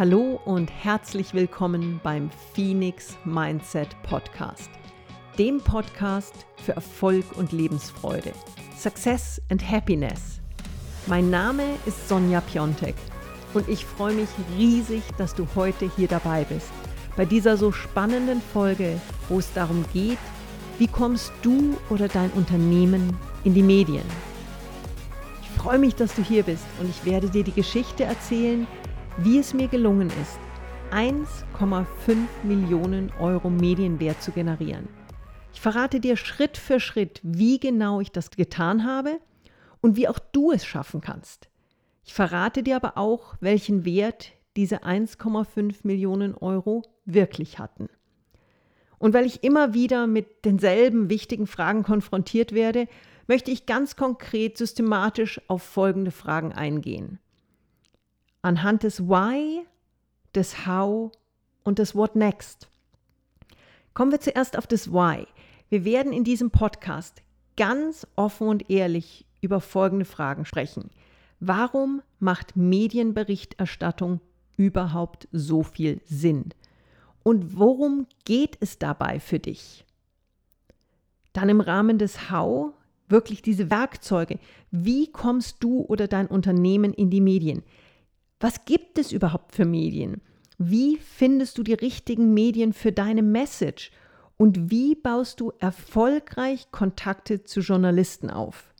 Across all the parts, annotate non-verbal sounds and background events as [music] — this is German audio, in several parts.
Hallo und herzlich willkommen beim Phoenix Mindset Podcast, dem Podcast für Erfolg und Lebensfreude, Success and Happiness. Mein Name ist Sonja Piontek und ich freue mich riesig, dass du heute hier dabei bist, bei dieser so spannenden Folge, wo es darum geht, wie kommst du oder dein Unternehmen in die Medien. Ich freue mich, dass du hier bist und ich werde dir die Geschichte erzählen, wie es mir gelungen ist, 1,5 Millionen Euro Medienwert zu generieren. Ich verrate dir Schritt für Schritt, wie genau ich das getan habe und wie auch du es schaffen kannst. Ich verrate dir aber auch, welchen Wert diese 1,5 Millionen Euro wirklich hatten. Und weil ich immer wieder mit denselben wichtigen Fragen konfrontiert werde, möchte ich ganz konkret systematisch auf folgende Fragen eingehen anhand des Why, des How und des What Next. Kommen wir zuerst auf das Why. Wir werden in diesem Podcast ganz offen und ehrlich über folgende Fragen sprechen. Warum macht Medienberichterstattung überhaupt so viel Sinn? Und worum geht es dabei für dich? Dann im Rahmen des How wirklich diese Werkzeuge. Wie kommst du oder dein Unternehmen in die Medien? Was gibt es überhaupt für Medien? Wie findest du die richtigen Medien für deine Message? Und wie baust du erfolgreich Kontakte zu Journalisten auf?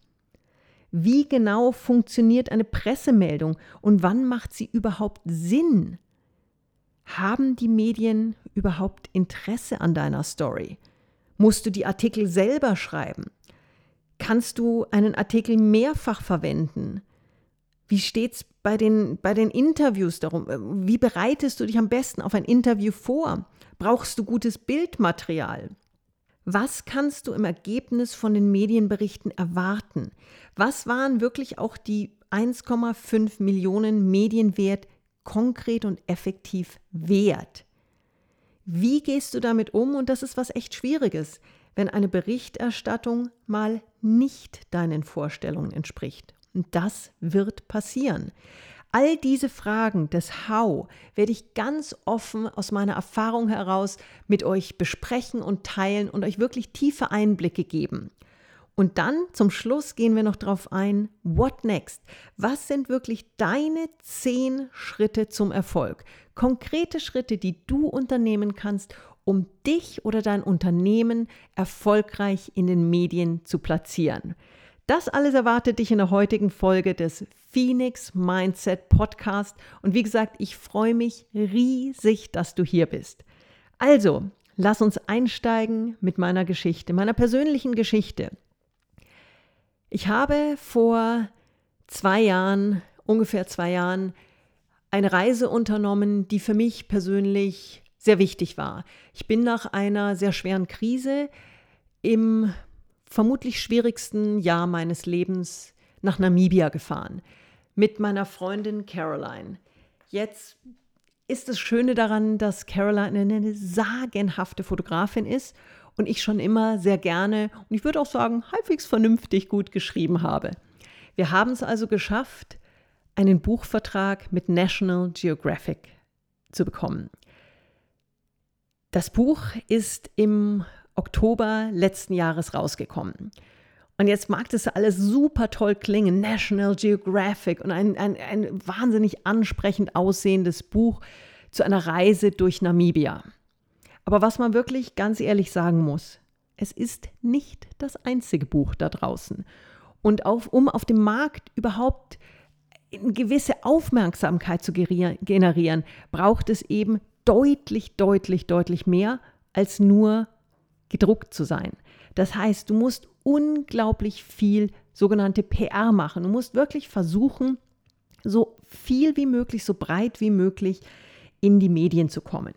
Wie genau funktioniert eine Pressemeldung und wann macht sie überhaupt Sinn? Haben die Medien überhaupt Interesse an deiner Story? Musst du die Artikel selber schreiben? Kannst du einen Artikel mehrfach verwenden? Wie steht es bei den, bei den Interviews darum? Wie bereitest du dich am besten auf ein Interview vor? Brauchst du gutes Bildmaterial? Was kannst du im Ergebnis von den Medienberichten erwarten? Was waren wirklich auch die 1,5 Millionen Medienwert konkret und effektiv wert? Wie gehst du damit um? Und das ist was echt Schwieriges, wenn eine Berichterstattung mal nicht deinen Vorstellungen entspricht. Und das wird passieren. All diese Fragen des How werde ich ganz offen aus meiner Erfahrung heraus mit euch besprechen und teilen und euch wirklich tiefe Einblicke geben. Und dann zum Schluss gehen wir noch darauf ein, what next? Was sind wirklich deine zehn Schritte zum Erfolg? Konkrete Schritte, die du unternehmen kannst, um dich oder dein Unternehmen erfolgreich in den Medien zu platzieren. Das alles erwartet dich in der heutigen Folge des Phoenix Mindset Podcast. Und wie gesagt, ich freue mich riesig, dass du hier bist. Also, lass uns einsteigen mit meiner Geschichte, meiner persönlichen Geschichte. Ich habe vor zwei Jahren, ungefähr zwei Jahren, eine Reise unternommen, die für mich persönlich sehr wichtig war. Ich bin nach einer sehr schweren Krise im vermutlich schwierigsten Jahr meines Lebens nach Namibia gefahren mit meiner Freundin Caroline. Jetzt ist das Schöne daran, dass Caroline eine sagenhafte Fotografin ist und ich schon immer sehr gerne und ich würde auch sagen halbwegs vernünftig gut geschrieben habe. Wir haben es also geschafft, einen Buchvertrag mit National Geographic zu bekommen. Das Buch ist im Oktober letzten Jahres rausgekommen. Und jetzt mag das alles super toll klingen, National Geographic und ein, ein, ein wahnsinnig ansprechend aussehendes Buch zu einer Reise durch Namibia. Aber was man wirklich ganz ehrlich sagen muss, es ist nicht das einzige Buch da draußen. Und auf, um auf dem Markt überhaupt eine gewisse Aufmerksamkeit zu generieren, braucht es eben deutlich, deutlich, deutlich mehr als nur gedruckt zu sein. Das heißt, du musst unglaublich viel sogenannte PR machen. Du musst wirklich versuchen, so viel wie möglich, so breit wie möglich in die Medien zu kommen.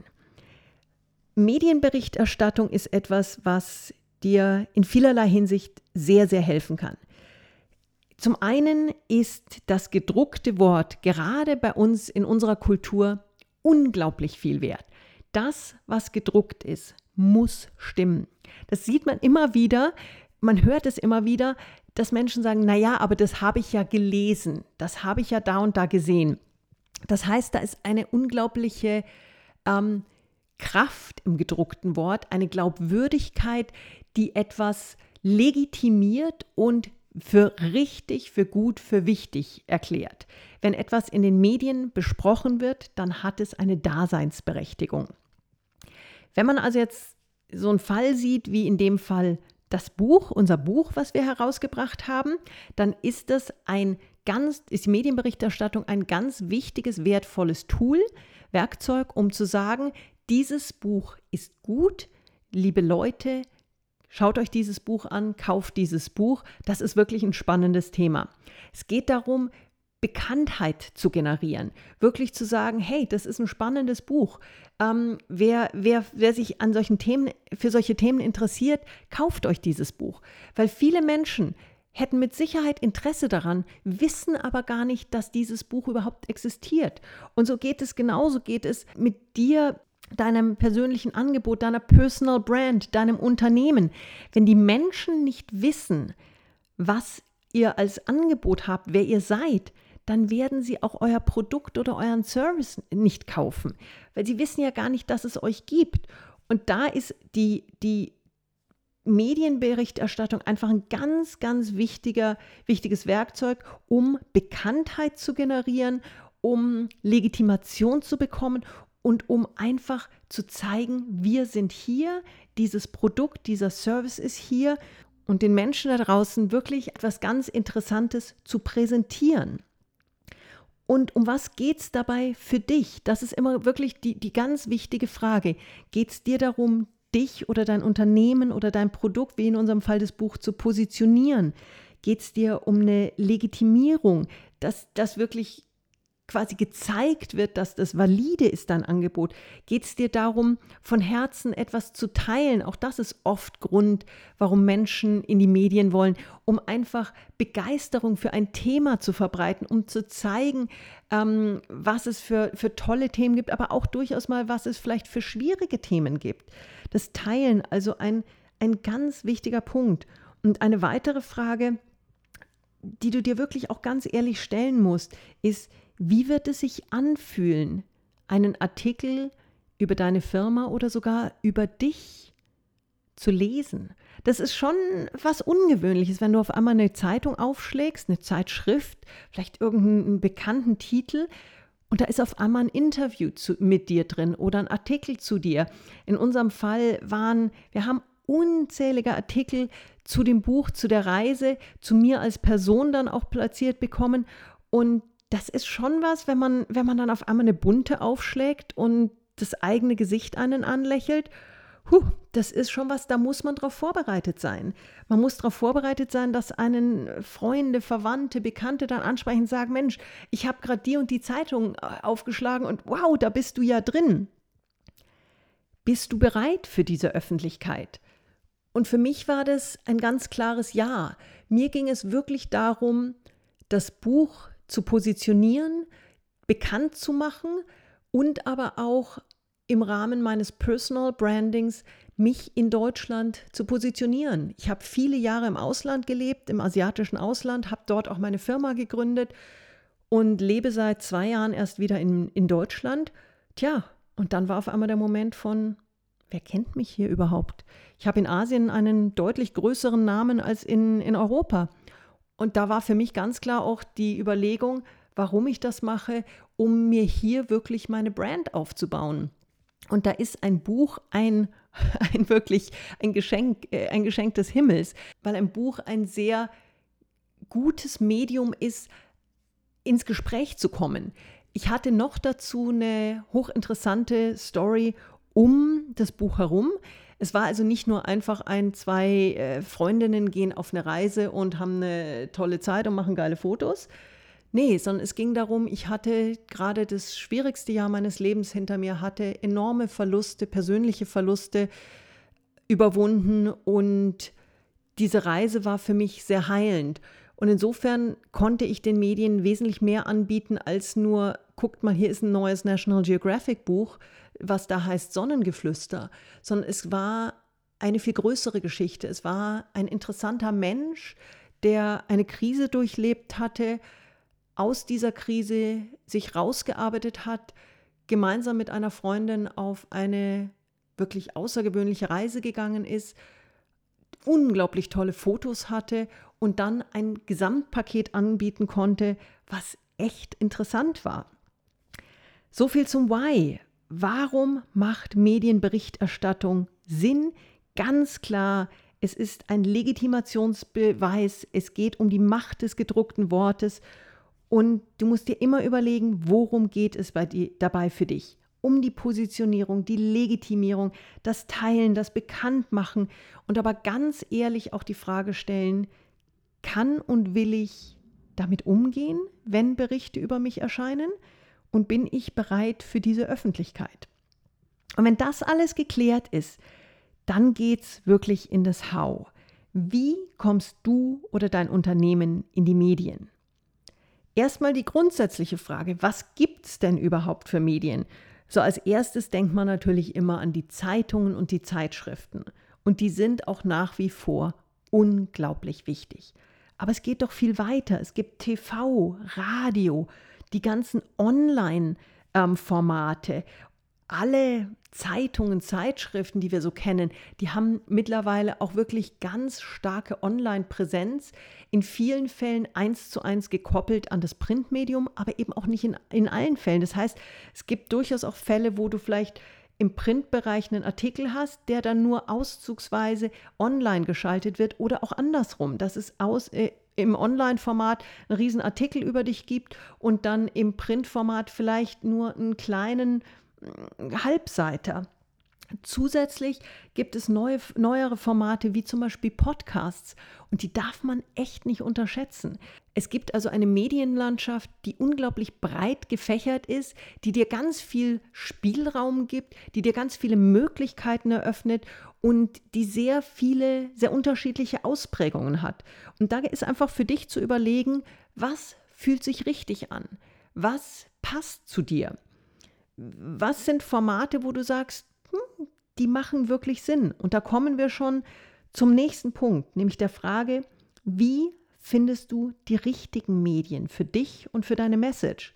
Medienberichterstattung ist etwas, was dir in vielerlei Hinsicht sehr, sehr helfen kann. Zum einen ist das gedruckte Wort gerade bei uns in unserer Kultur unglaublich viel wert. Das, was gedruckt ist, muss stimmen. Das sieht man immer wieder, man hört es immer wieder, dass Menschen sagen, naja, aber das habe ich ja gelesen, das habe ich ja da und da gesehen. Das heißt, da ist eine unglaubliche ähm, Kraft im gedruckten Wort, eine Glaubwürdigkeit, die etwas legitimiert und für richtig, für gut, für wichtig erklärt. Wenn etwas in den Medien besprochen wird, dann hat es eine Daseinsberechtigung. Wenn man also jetzt so einen Fall sieht, wie in dem Fall das Buch, unser Buch, was wir herausgebracht haben, dann ist das ein ganz, ist die Medienberichterstattung ein ganz wichtiges, wertvolles Tool, Werkzeug, um zu sagen, dieses Buch ist gut, liebe Leute, schaut euch dieses Buch an, kauft dieses Buch, das ist wirklich ein spannendes Thema. Es geht darum, Bekanntheit zu generieren, wirklich zu sagen, hey, das ist ein spannendes Buch. Ähm, wer, wer, wer sich an solchen Themen, für solche Themen interessiert, kauft euch dieses Buch. Weil viele Menschen hätten mit Sicherheit Interesse daran, wissen aber gar nicht, dass dieses Buch überhaupt existiert. Und so geht es genauso, geht es mit dir, deinem persönlichen Angebot, deiner Personal Brand, deinem Unternehmen. Wenn die Menschen nicht wissen, was ihr als Angebot habt, wer ihr seid, dann werden sie auch euer Produkt oder euren Service nicht kaufen, weil sie wissen ja gar nicht, dass es euch gibt. Und da ist die, die Medienberichterstattung einfach ein ganz, ganz wichtiger, wichtiges Werkzeug, um Bekanntheit zu generieren, um Legitimation zu bekommen und um einfach zu zeigen, wir sind hier, dieses Produkt, dieser Service ist hier und den Menschen da draußen wirklich etwas ganz Interessantes zu präsentieren. Und um was geht es dabei für dich? Das ist immer wirklich die, die ganz wichtige Frage. Geht es dir darum, dich oder dein Unternehmen oder dein Produkt, wie in unserem Fall das Buch, zu positionieren? Geht es dir um eine Legitimierung, dass das wirklich quasi gezeigt wird, dass das valide ist, dein Angebot, geht es dir darum, von Herzen etwas zu teilen. Auch das ist oft Grund, warum Menschen in die Medien wollen, um einfach Begeisterung für ein Thema zu verbreiten, um zu zeigen, ähm, was es für, für tolle Themen gibt, aber auch durchaus mal, was es vielleicht für schwierige Themen gibt. Das Teilen, also ein, ein ganz wichtiger Punkt. Und eine weitere Frage, die du dir wirklich auch ganz ehrlich stellen musst, ist, wie wird es sich anfühlen, einen Artikel über deine Firma oder sogar über dich zu lesen? Das ist schon was Ungewöhnliches, wenn du auf einmal eine Zeitung aufschlägst, eine Zeitschrift, vielleicht irgendeinen bekannten Titel und da ist auf einmal ein Interview zu, mit dir drin oder ein Artikel zu dir. In unserem Fall waren, wir haben unzählige Artikel zu dem Buch, zu der Reise, zu mir als Person dann auch platziert bekommen. Und das ist schon was, wenn man, wenn man dann auf einmal eine bunte aufschlägt und das eigene Gesicht einen anlächelt. Huh, das ist schon was, da muss man darauf vorbereitet sein. Man muss darauf vorbereitet sein, dass einen Freunde, Verwandte, Bekannte dann ansprechen und sagen, Mensch, ich habe gerade die und die Zeitung äh, aufgeschlagen und wow, da bist du ja drin. Bist du bereit für diese Öffentlichkeit? Und für mich war das ein ganz klares Ja. Mir ging es wirklich darum, das Buch zu positionieren, bekannt zu machen und aber auch im Rahmen meines Personal Brandings mich in Deutschland zu positionieren. Ich habe viele Jahre im Ausland gelebt, im asiatischen Ausland, habe dort auch meine Firma gegründet und lebe seit zwei Jahren erst wieder in, in Deutschland. Tja, und dann war auf einmal der Moment von, wer kennt mich hier überhaupt? Ich habe in Asien einen deutlich größeren Namen als in, in Europa. Und da war für mich ganz klar auch die Überlegung, warum ich das mache, um mir hier wirklich meine Brand aufzubauen. Und da ist ein Buch ein, [laughs] ein wirklich ein Geschenk, äh, ein Geschenk des Himmels, weil ein Buch ein sehr gutes Medium ist, ins Gespräch zu kommen. Ich hatte noch dazu eine hochinteressante Story um das Buch herum. Es war also nicht nur einfach ein, zwei äh, Freundinnen gehen auf eine Reise und haben eine tolle Zeit und machen geile Fotos. Nee, sondern es ging darum, ich hatte gerade das schwierigste Jahr meines Lebens hinter mir, hatte enorme Verluste, persönliche Verluste überwunden und diese Reise war für mich sehr heilend. Und insofern konnte ich den Medien wesentlich mehr anbieten als nur, guckt mal, hier ist ein neues National Geographic Buch, was da heißt Sonnengeflüster, sondern es war eine viel größere Geschichte. Es war ein interessanter Mensch, der eine Krise durchlebt hatte, aus dieser Krise sich rausgearbeitet hat, gemeinsam mit einer Freundin auf eine wirklich außergewöhnliche Reise gegangen ist, unglaublich tolle Fotos hatte und dann ein Gesamtpaket anbieten konnte, was echt interessant war. So viel zum Why. Warum macht Medienberichterstattung Sinn? Ganz klar, es ist ein Legitimationsbeweis, es geht um die Macht des gedruckten Wortes und du musst dir immer überlegen, worum geht es dir, dabei für dich? Um die Positionierung, die Legitimierung, das Teilen, das Bekanntmachen und aber ganz ehrlich auch die Frage stellen, kann und will ich damit umgehen, wenn Berichte über mich erscheinen? Und bin ich bereit für diese Öffentlichkeit? Und wenn das alles geklärt ist, dann geht es wirklich in das How. Wie kommst du oder dein Unternehmen in die Medien? Erstmal die grundsätzliche Frage, was gibt es denn überhaupt für Medien? So als erstes denkt man natürlich immer an die Zeitungen und die Zeitschriften. Und die sind auch nach wie vor unglaublich wichtig. Aber es geht doch viel weiter. Es gibt TV, Radio, die ganzen Online-Formate ähm, alle Zeitungen, Zeitschriften, die wir so kennen, die haben mittlerweile auch wirklich ganz starke Online-Präsenz, in vielen Fällen eins zu eins gekoppelt an das Printmedium, aber eben auch nicht in, in allen Fällen. Das heißt, es gibt durchaus auch Fälle, wo du vielleicht im Printbereich einen Artikel hast, der dann nur auszugsweise online geschaltet wird oder auch andersrum, dass es aus, äh, im Online-Format einen riesen Artikel über dich gibt und dann im Printformat vielleicht nur einen kleinen Halbseiter. Zusätzlich gibt es neue, neuere Formate wie zum Beispiel Podcasts und die darf man echt nicht unterschätzen. Es gibt also eine Medienlandschaft, die unglaublich breit gefächert ist, die dir ganz viel Spielraum gibt, die dir ganz viele Möglichkeiten eröffnet und die sehr viele, sehr unterschiedliche Ausprägungen hat. Und da ist einfach für dich zu überlegen, was fühlt sich richtig an? Was passt zu dir? was sind Formate, wo du sagst, die machen wirklich Sinn? Und da kommen wir schon zum nächsten Punkt, nämlich der Frage, wie findest du die richtigen Medien für dich und für deine Message?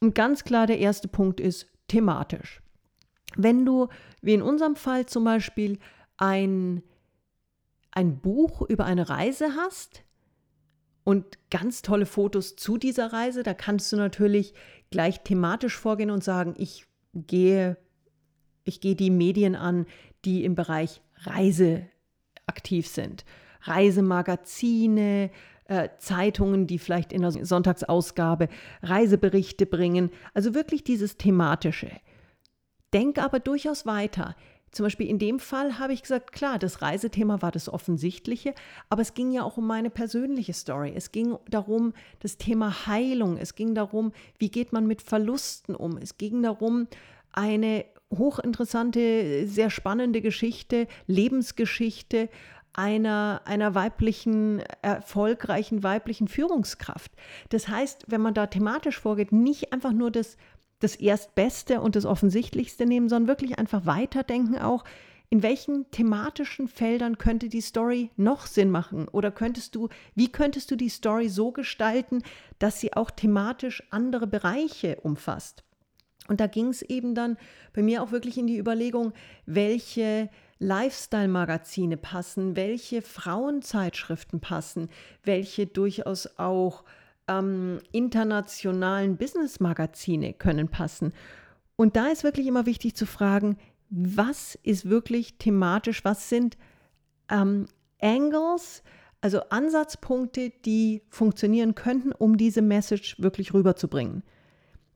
Und ganz klar, der erste Punkt ist thematisch. Wenn du, wie in unserem Fall zum Beispiel, ein ein Buch über eine Reise hast und ganz tolle Fotos zu dieser Reise, da kannst du natürlich gleich thematisch vorgehen und sagen, ich gehe, ich gehe die Medien an, die im Bereich Reise aktiv sind. Reisemagazine, äh, Zeitungen, die vielleicht in der Sonntagsausgabe Reiseberichte bringen. Also wirklich dieses thematische. Denk aber durchaus weiter. Zum Beispiel in dem Fall habe ich gesagt, klar, das Reisethema war das Offensichtliche, aber es ging ja auch um meine persönliche Story. Es ging darum, das Thema Heilung. Es ging darum, wie geht man mit Verlusten um. Es ging darum, eine hochinteressante, sehr spannende Geschichte, Lebensgeschichte einer, einer weiblichen, erfolgreichen weiblichen Führungskraft. Das heißt, wenn man da thematisch vorgeht, nicht einfach nur das das Erstbeste und das Offensichtlichste nehmen, sondern wirklich einfach weiterdenken auch, in welchen thematischen Feldern könnte die Story noch Sinn machen? Oder könntest du, wie könntest du die Story so gestalten, dass sie auch thematisch andere Bereiche umfasst? Und da ging es eben dann bei mir auch wirklich in die Überlegung, welche Lifestyle-Magazine passen, welche Frauenzeitschriften passen, welche durchaus auch ähm, internationalen Business-Magazine können passen. Und da ist wirklich immer wichtig zu fragen, was ist wirklich thematisch, was sind ähm, Angles, also Ansatzpunkte, die funktionieren könnten, um diese Message wirklich rüberzubringen.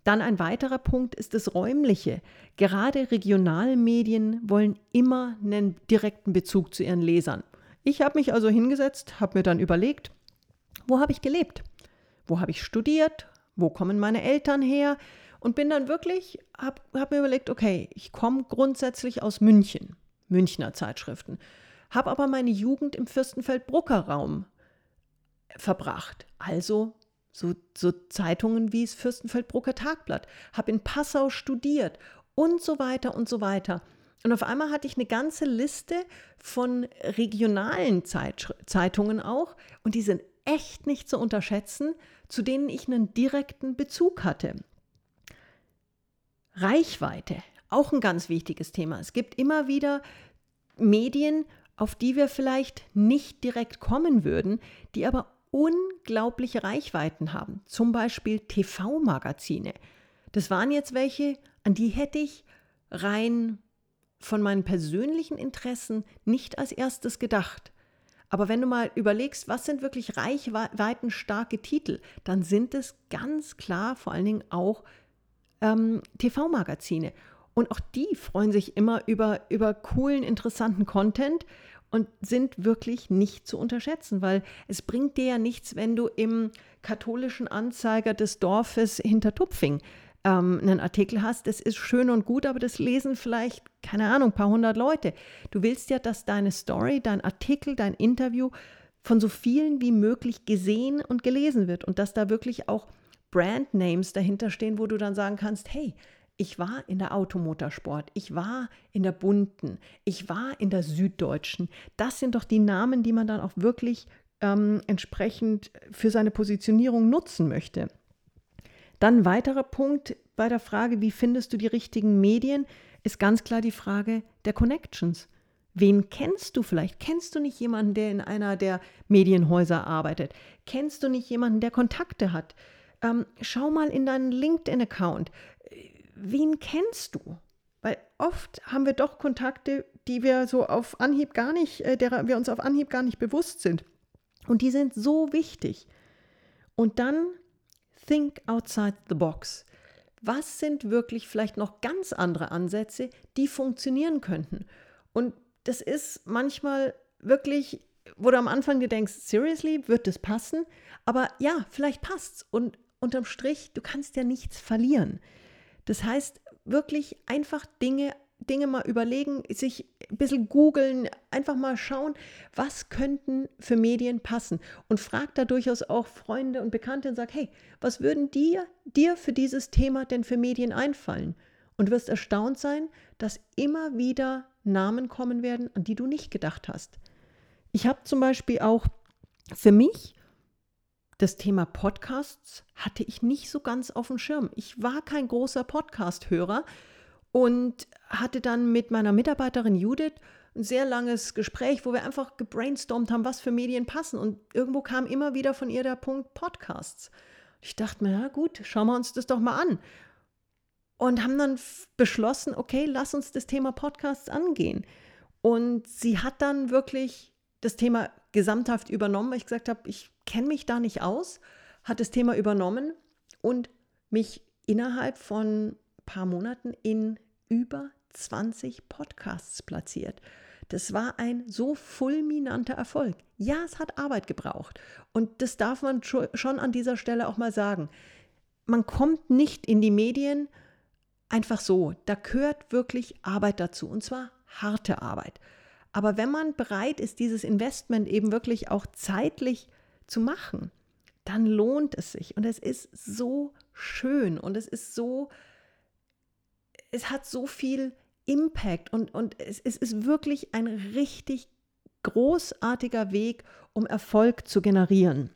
Dann ein weiterer Punkt ist das Räumliche. Gerade regionale Medien wollen immer einen direkten Bezug zu ihren Lesern. Ich habe mich also hingesetzt, habe mir dann überlegt, wo habe ich gelebt? Wo habe ich studiert, wo kommen meine Eltern her und bin dann wirklich, habe hab mir überlegt, okay, ich komme grundsätzlich aus München, Münchner Zeitschriften, habe aber meine Jugend im Fürstenfeld-Brucker-Raum verbracht. Also so, so Zeitungen wie das Fürstenfeld-Brucker Tagblatt, habe in Passau studiert und so weiter und so weiter. Und auf einmal hatte ich eine ganze Liste von regionalen Zeit Zeitungen auch und die sind echt nicht zu unterschätzen, zu denen ich einen direkten Bezug hatte. Reichweite, auch ein ganz wichtiges Thema. Es gibt immer wieder Medien, auf die wir vielleicht nicht direkt kommen würden, die aber unglaubliche Reichweiten haben. Zum Beispiel TV-Magazine. Das waren jetzt welche, an die hätte ich rein von meinen persönlichen Interessen nicht als erstes gedacht. Aber wenn du mal überlegst, was sind wirklich reichweitenstarke Titel, dann sind es ganz klar vor allen Dingen auch ähm, TV-Magazine. Und auch die freuen sich immer über, über coolen, interessanten Content und sind wirklich nicht zu unterschätzen, weil es bringt dir ja nichts, wenn du im katholischen Anzeiger des Dorfes hinter Tupfing ähm, einen Artikel hast. Das ist schön und gut, aber das lesen vielleicht, keine Ahnung, ein paar hundert Leute. Du willst ja, dass deine Story, dein Artikel, dein Interview von so vielen wie möglich gesehen und gelesen wird und dass da wirklich auch Brandnames dahinter stehen, wo du dann sagen kannst, hey, ich war in der Automotorsport, ich war in der Bunten, ich war in der Süddeutschen. Das sind doch die Namen, die man dann auch wirklich ähm, entsprechend für seine Positionierung nutzen möchte. Dann weiterer Punkt bei der Frage, wie findest du die richtigen Medien, ist ganz klar die Frage der Connections. Wen kennst du vielleicht? Kennst du nicht jemanden, der in einer der Medienhäuser arbeitet? Kennst du nicht jemanden, der Kontakte hat? Ähm, schau mal in deinen LinkedIn-Account wen kennst du? Weil oft haben wir doch Kontakte, die wir so auf Anhieb gar nicht, äh, derer wir uns auf Anhieb gar nicht bewusst sind. Und die sind so wichtig. Und dann think outside the box. Was sind wirklich vielleicht noch ganz andere Ansätze, die funktionieren könnten? Und das ist manchmal wirklich, wo du am Anfang dir denkst, seriously, wird das passen? Aber ja, vielleicht passt's. Und unterm Strich, du kannst ja nichts verlieren. Das heißt, wirklich einfach Dinge, Dinge mal überlegen, sich ein bisschen googeln, einfach mal schauen, was könnten für Medien passen. Und frag da durchaus auch Freunde und Bekannte und sag, hey, was würden dir, dir für dieses Thema denn für Medien einfallen? Und wirst erstaunt sein, dass immer wieder Namen kommen werden, an die du nicht gedacht hast. Ich habe zum Beispiel auch für mich das Thema Podcasts hatte ich nicht so ganz auf dem Schirm. Ich war kein großer Podcast-Hörer und hatte dann mit meiner Mitarbeiterin Judith ein sehr langes Gespräch, wo wir einfach gebrainstormt haben, was für Medien passen. Und irgendwo kam immer wieder von ihr der Punkt Podcasts. Ich dachte mir, ja gut, schauen wir uns das doch mal an. Und haben dann beschlossen, okay, lass uns das Thema Podcasts angehen. Und sie hat dann wirklich das Thema gesamthaft übernommen, weil ich gesagt habe, ich kenne mich da nicht aus, hat das Thema übernommen und mich innerhalb von ein paar Monaten in über 20 Podcasts platziert. Das war ein so fulminanter Erfolg. Ja, es hat Arbeit gebraucht. Und das darf man schon an dieser Stelle auch mal sagen. Man kommt nicht in die Medien einfach so. Da gehört wirklich Arbeit dazu. Und zwar harte Arbeit. Aber wenn man bereit ist, dieses Investment eben wirklich auch zeitlich zu machen, dann lohnt es sich. Und es ist so schön und es ist so, es hat so viel Impact und, und es, es ist wirklich ein richtig großartiger Weg, um Erfolg zu generieren.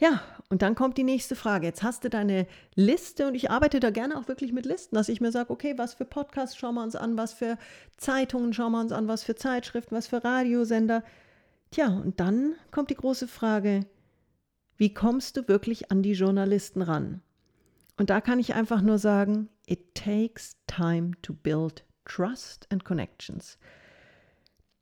Ja, und dann kommt die nächste Frage. Jetzt hast du deine Liste und ich arbeite da gerne auch wirklich mit Listen, dass ich mir sage, okay, was für Podcasts schauen wir uns an, was für Zeitungen schauen wir uns an, was für Zeitschriften, was für Radiosender. Tja, und dann kommt die große Frage, wie kommst du wirklich an die Journalisten ran? Und da kann ich einfach nur sagen, it takes time to build trust and connections.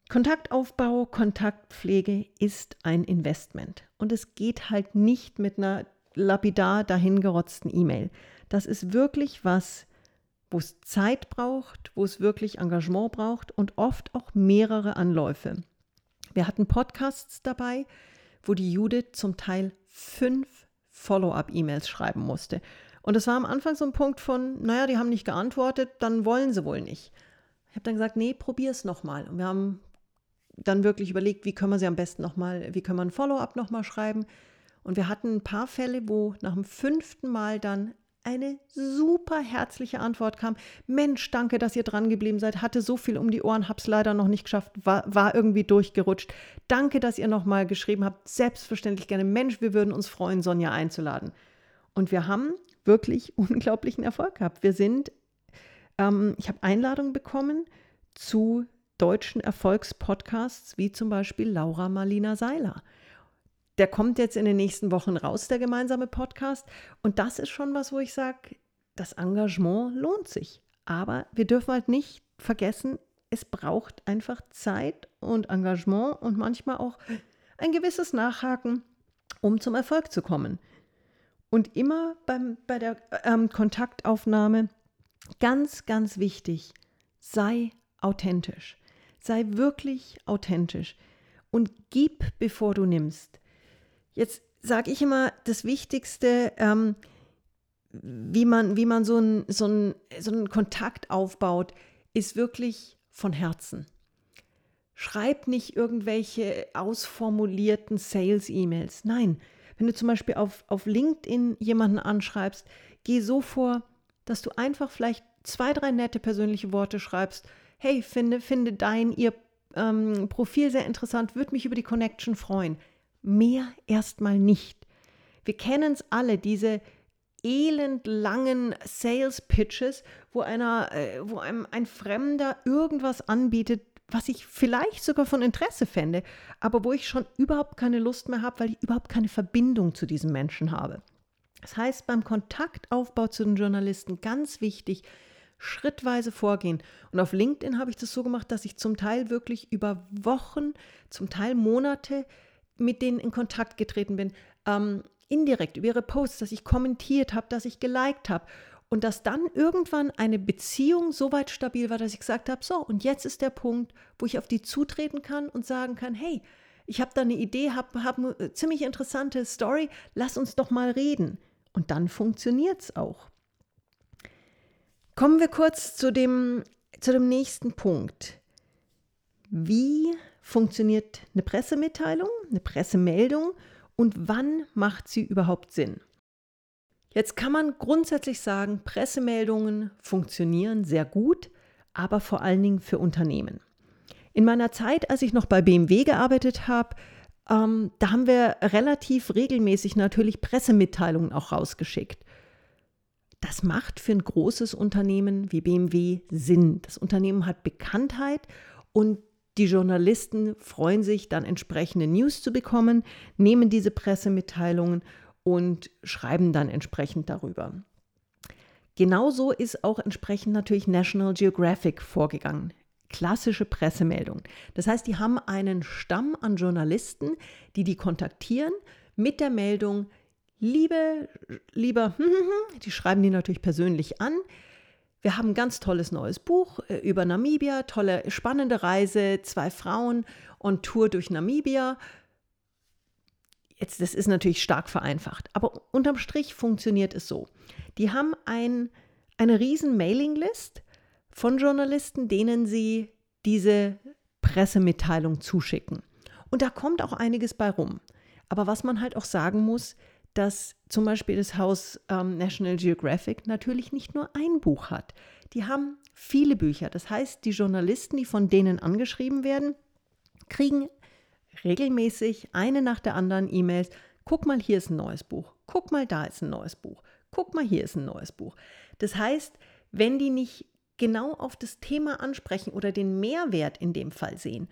Kontaktaufbau, Kontaktpflege ist ein Investment. Und es geht halt nicht mit einer lapidar dahingerotzten E-Mail. Das ist wirklich was, wo es Zeit braucht, wo es wirklich Engagement braucht und oft auch mehrere Anläufe. Wir hatten Podcasts dabei, wo die Judith zum Teil fünf Follow-up-E-Mails schreiben musste. Und es war am Anfang so ein Punkt von, naja, die haben nicht geantwortet, dann wollen sie wohl nicht. Ich habe dann gesagt, nee, probier es nochmal. Und wir haben dann wirklich überlegt, wie können wir sie am besten nochmal, wie können wir ein Follow-up nochmal schreiben. Und wir hatten ein paar Fälle, wo nach dem fünften Mal dann eine super herzliche Antwort kam. Mensch, danke, dass ihr dran geblieben seid. Hatte so viel um die Ohren, hab's leider noch nicht geschafft, war, war irgendwie durchgerutscht. Danke, dass ihr nochmal geschrieben habt. Selbstverständlich gerne. Mensch, wir würden uns freuen, Sonja einzuladen. Und wir haben wirklich [laughs] unglaublichen Erfolg gehabt. Wir sind, ähm, ich habe Einladungen bekommen zu deutschen Erfolgspodcasts, wie zum Beispiel Laura Marlina Seiler. Der kommt jetzt in den nächsten Wochen raus, der gemeinsame Podcast. Und das ist schon was, wo ich sage, das Engagement lohnt sich. Aber wir dürfen halt nicht vergessen, es braucht einfach Zeit und Engagement und manchmal auch ein gewisses Nachhaken, um zum Erfolg zu kommen. Und immer beim, bei der ähm, Kontaktaufnahme ganz, ganz wichtig, sei authentisch. Sei wirklich authentisch und gib, bevor du nimmst. Jetzt sage ich immer, das Wichtigste, ähm, wie man, wie man so, ein, so, so einen Kontakt aufbaut, ist wirklich von Herzen. Schreib nicht irgendwelche ausformulierten Sales-E-Mails. Nein, wenn du zum Beispiel auf, auf LinkedIn jemanden anschreibst, geh so vor, dass du einfach vielleicht zwei, drei nette persönliche Worte schreibst. Hey, finde, finde dein, ihr ähm, Profil sehr interessant, würde mich über die Connection freuen. Mehr erstmal nicht. Wir kennen es alle, diese elendlangen Sales Pitches, wo einer, äh, wo einem ein Fremder irgendwas anbietet, was ich vielleicht sogar von Interesse fände, aber wo ich schon überhaupt keine Lust mehr habe, weil ich überhaupt keine Verbindung zu diesem Menschen habe. Das heißt, beim Kontaktaufbau zu den Journalisten ganz wichtig, schrittweise vorgehen. Und auf LinkedIn habe ich das so gemacht, dass ich zum Teil wirklich über Wochen, zum Teil Monate mit denen in Kontakt getreten bin. Ähm, indirekt über ihre Posts, dass ich kommentiert habe, dass ich geliked habe. Und dass dann irgendwann eine Beziehung so weit stabil war, dass ich gesagt habe, so, und jetzt ist der Punkt, wo ich auf die zutreten kann und sagen kann, hey, ich habe da eine Idee, habe hab eine ziemlich interessante Story, lass uns doch mal reden. Und dann funktioniert es auch. Kommen wir kurz zu dem, zu dem nächsten Punkt. Wie funktioniert eine Pressemitteilung, eine Pressemeldung und wann macht sie überhaupt Sinn? Jetzt kann man grundsätzlich sagen, Pressemeldungen funktionieren sehr gut, aber vor allen Dingen für Unternehmen. In meiner Zeit, als ich noch bei BMW gearbeitet habe, ähm, da haben wir relativ regelmäßig natürlich Pressemitteilungen auch rausgeschickt. Das macht für ein großes Unternehmen wie BMW Sinn. Das Unternehmen hat Bekanntheit und die Journalisten freuen sich dann entsprechende News zu bekommen, nehmen diese Pressemitteilungen und schreiben dann entsprechend darüber. Genauso ist auch entsprechend natürlich National Geographic vorgegangen. Klassische Pressemeldung. Das heißt, die haben einen Stamm an Journalisten, die die kontaktieren mit der Meldung, liebe, lieber, [laughs] die schreiben die natürlich persönlich an. Wir haben ein ganz tolles neues Buch äh, über Namibia, tolle, spannende Reise, zwei Frauen und Tour durch Namibia. Jetzt, das ist natürlich stark vereinfacht, aber unterm Strich funktioniert es so. Die haben ein, eine riesen Mailinglist von Journalisten, denen sie diese Pressemitteilung zuschicken. Und da kommt auch einiges bei rum. Aber was man halt auch sagen muss, dass zum Beispiel das Haus ähm, National Geographic natürlich nicht nur ein Buch hat. Die haben viele Bücher. Das heißt, die Journalisten, die von denen angeschrieben werden, kriegen regelmäßig eine nach der anderen E-Mails. Guck mal, hier ist ein neues Buch. Guck mal, da ist ein neues Buch. Guck mal, hier ist ein neues Buch. Das heißt, wenn die nicht genau auf das Thema ansprechen oder den Mehrwert in dem Fall sehen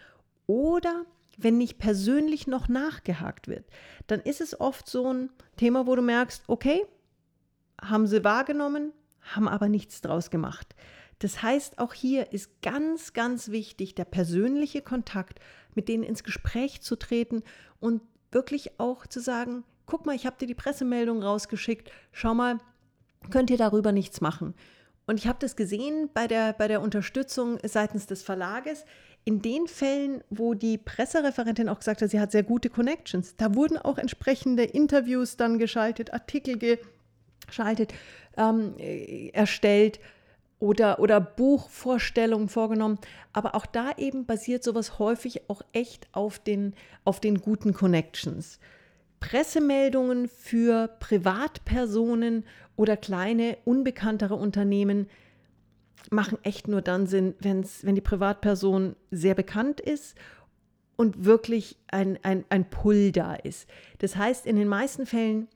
oder wenn nicht persönlich noch nachgehakt wird, dann ist es oft so ein Thema, wo du merkst, okay, haben sie wahrgenommen, haben aber nichts draus gemacht. Das heißt, auch hier ist ganz, ganz wichtig der persönliche Kontakt, mit denen ins Gespräch zu treten und wirklich auch zu sagen, guck mal, ich habe dir die Pressemeldung rausgeschickt, schau mal, könnt ihr darüber nichts machen. Und ich habe das gesehen bei der, bei der Unterstützung seitens des Verlages. In den Fällen, wo die Pressereferentin auch gesagt hat, sie hat sehr gute Connections, da wurden auch entsprechende Interviews dann geschaltet, Artikel geschaltet, ähm, äh, erstellt oder, oder Buchvorstellungen vorgenommen. Aber auch da eben basiert sowas häufig auch echt auf den, auf den guten Connections. Pressemeldungen für Privatpersonen oder kleine, unbekanntere Unternehmen machen echt nur dann Sinn, wenn's, wenn die Privatperson sehr bekannt ist und wirklich ein, ein, ein Pull da ist. Das heißt, in den meisten Fällen,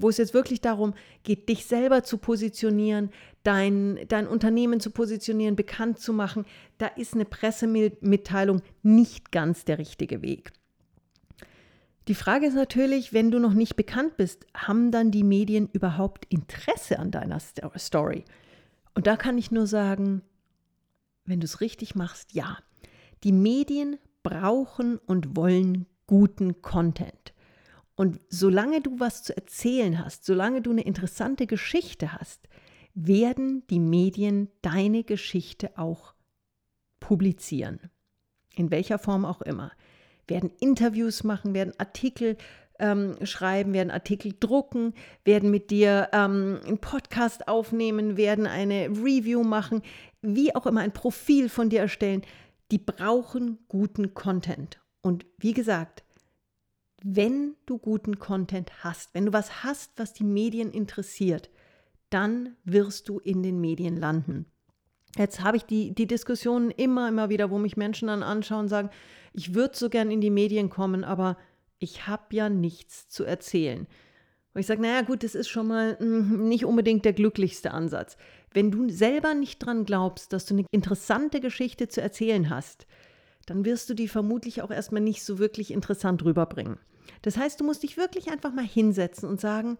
wo es jetzt wirklich darum geht, dich selber zu positionieren, dein, dein Unternehmen zu positionieren, bekannt zu machen, da ist eine Pressemitteilung nicht ganz der richtige Weg. Die Frage ist natürlich, wenn du noch nicht bekannt bist, haben dann die Medien überhaupt Interesse an deiner Story? Und da kann ich nur sagen, wenn du es richtig machst, ja. Die Medien brauchen und wollen guten Content. Und solange du was zu erzählen hast, solange du eine interessante Geschichte hast, werden die Medien deine Geschichte auch publizieren. In welcher Form auch immer werden Interviews machen, werden Artikel ähm, schreiben, werden Artikel drucken, werden mit dir ähm, einen Podcast aufnehmen, werden eine Review machen, wie auch immer ein Profil von dir erstellen. Die brauchen guten Content. Und wie gesagt, wenn du guten Content hast, wenn du was hast, was die Medien interessiert, dann wirst du in den Medien landen. Jetzt habe ich die, die Diskussionen immer, immer wieder, wo mich Menschen dann anschauen und sagen, ich würde so gern in die Medien kommen, aber ich habe ja nichts zu erzählen. Und ich sage, naja gut, das ist schon mal hm, nicht unbedingt der glücklichste Ansatz. Wenn du selber nicht dran glaubst, dass du eine interessante Geschichte zu erzählen hast, dann wirst du die vermutlich auch erstmal nicht so wirklich interessant rüberbringen. Das heißt, du musst dich wirklich einfach mal hinsetzen und sagen,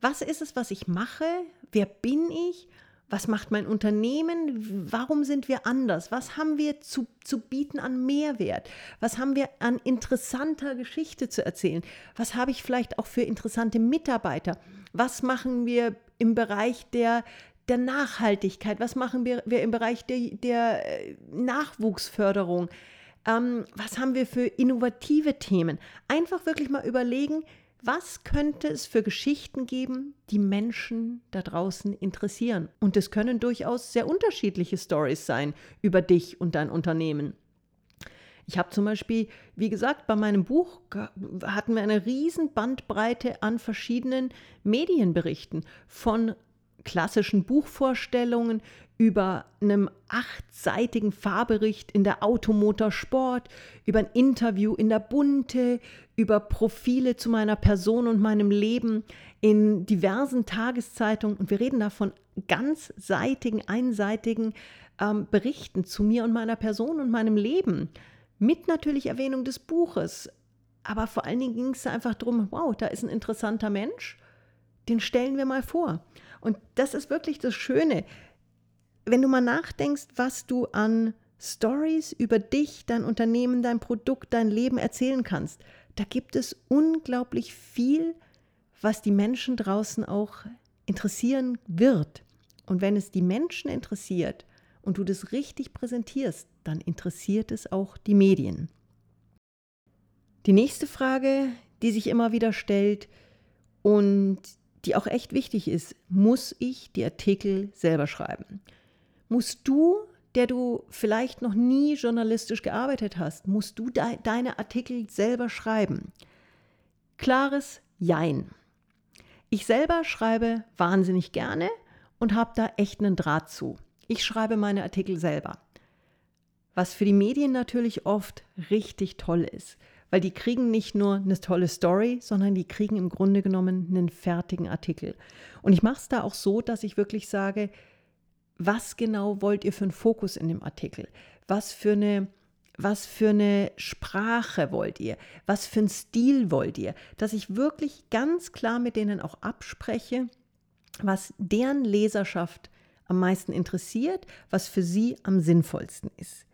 was ist es, was ich mache? Wer bin ich? Was macht mein Unternehmen? Warum sind wir anders? Was haben wir zu, zu bieten an Mehrwert? Was haben wir an interessanter Geschichte zu erzählen? Was habe ich vielleicht auch für interessante Mitarbeiter? Was machen wir im Bereich der, der Nachhaltigkeit? Was machen wir, wir im Bereich der, der äh, Nachwuchsförderung? Ähm, was haben wir für innovative Themen? Einfach wirklich mal überlegen, was könnte es für Geschichten geben, die Menschen da draußen interessieren? Und es können durchaus sehr unterschiedliche Stories sein über dich und dein Unternehmen. Ich habe zum Beispiel, wie gesagt, bei meinem Buch hatten wir eine riesen Bandbreite an verschiedenen Medienberichten von klassischen Buchvorstellungen über einem achtseitigen Fahrbericht in der Automotorsport, über ein Interview in der Bunte, über Profile zu meiner Person und meinem Leben in diversen Tageszeitungen. Und wir reden da von ganzseitigen, einseitigen ähm, Berichten zu mir und meiner Person und meinem Leben. Mit natürlich Erwähnung des Buches. Aber vor allen Dingen ging es einfach darum, wow, da ist ein interessanter Mensch, den stellen wir mal vor. Und das ist wirklich das Schöne. Wenn du mal nachdenkst, was du an Stories über dich, dein Unternehmen, dein Produkt, dein Leben erzählen kannst, da gibt es unglaublich viel, was die Menschen draußen auch interessieren wird. Und wenn es die Menschen interessiert und du das richtig präsentierst, dann interessiert es auch die Medien. Die nächste Frage, die sich immer wieder stellt und die auch echt wichtig ist, muss ich die Artikel selber schreiben? Musst du, der du vielleicht noch nie journalistisch gearbeitet hast, musst du de deine Artikel selber schreiben? Klares Jein. Ich selber schreibe wahnsinnig gerne und habe da echt einen Draht zu. Ich schreibe meine Artikel selber. Was für die Medien natürlich oft richtig toll ist, weil die kriegen nicht nur eine tolle Story, sondern die kriegen im Grunde genommen einen fertigen Artikel. Und ich mache es da auch so, dass ich wirklich sage, was genau wollt ihr für einen Fokus in dem Artikel? Was für eine was für eine Sprache wollt ihr? Was für einen Stil wollt ihr? Dass ich wirklich ganz klar mit denen auch abspreche, was deren Leserschaft am meisten interessiert, was für sie am sinnvollsten ist.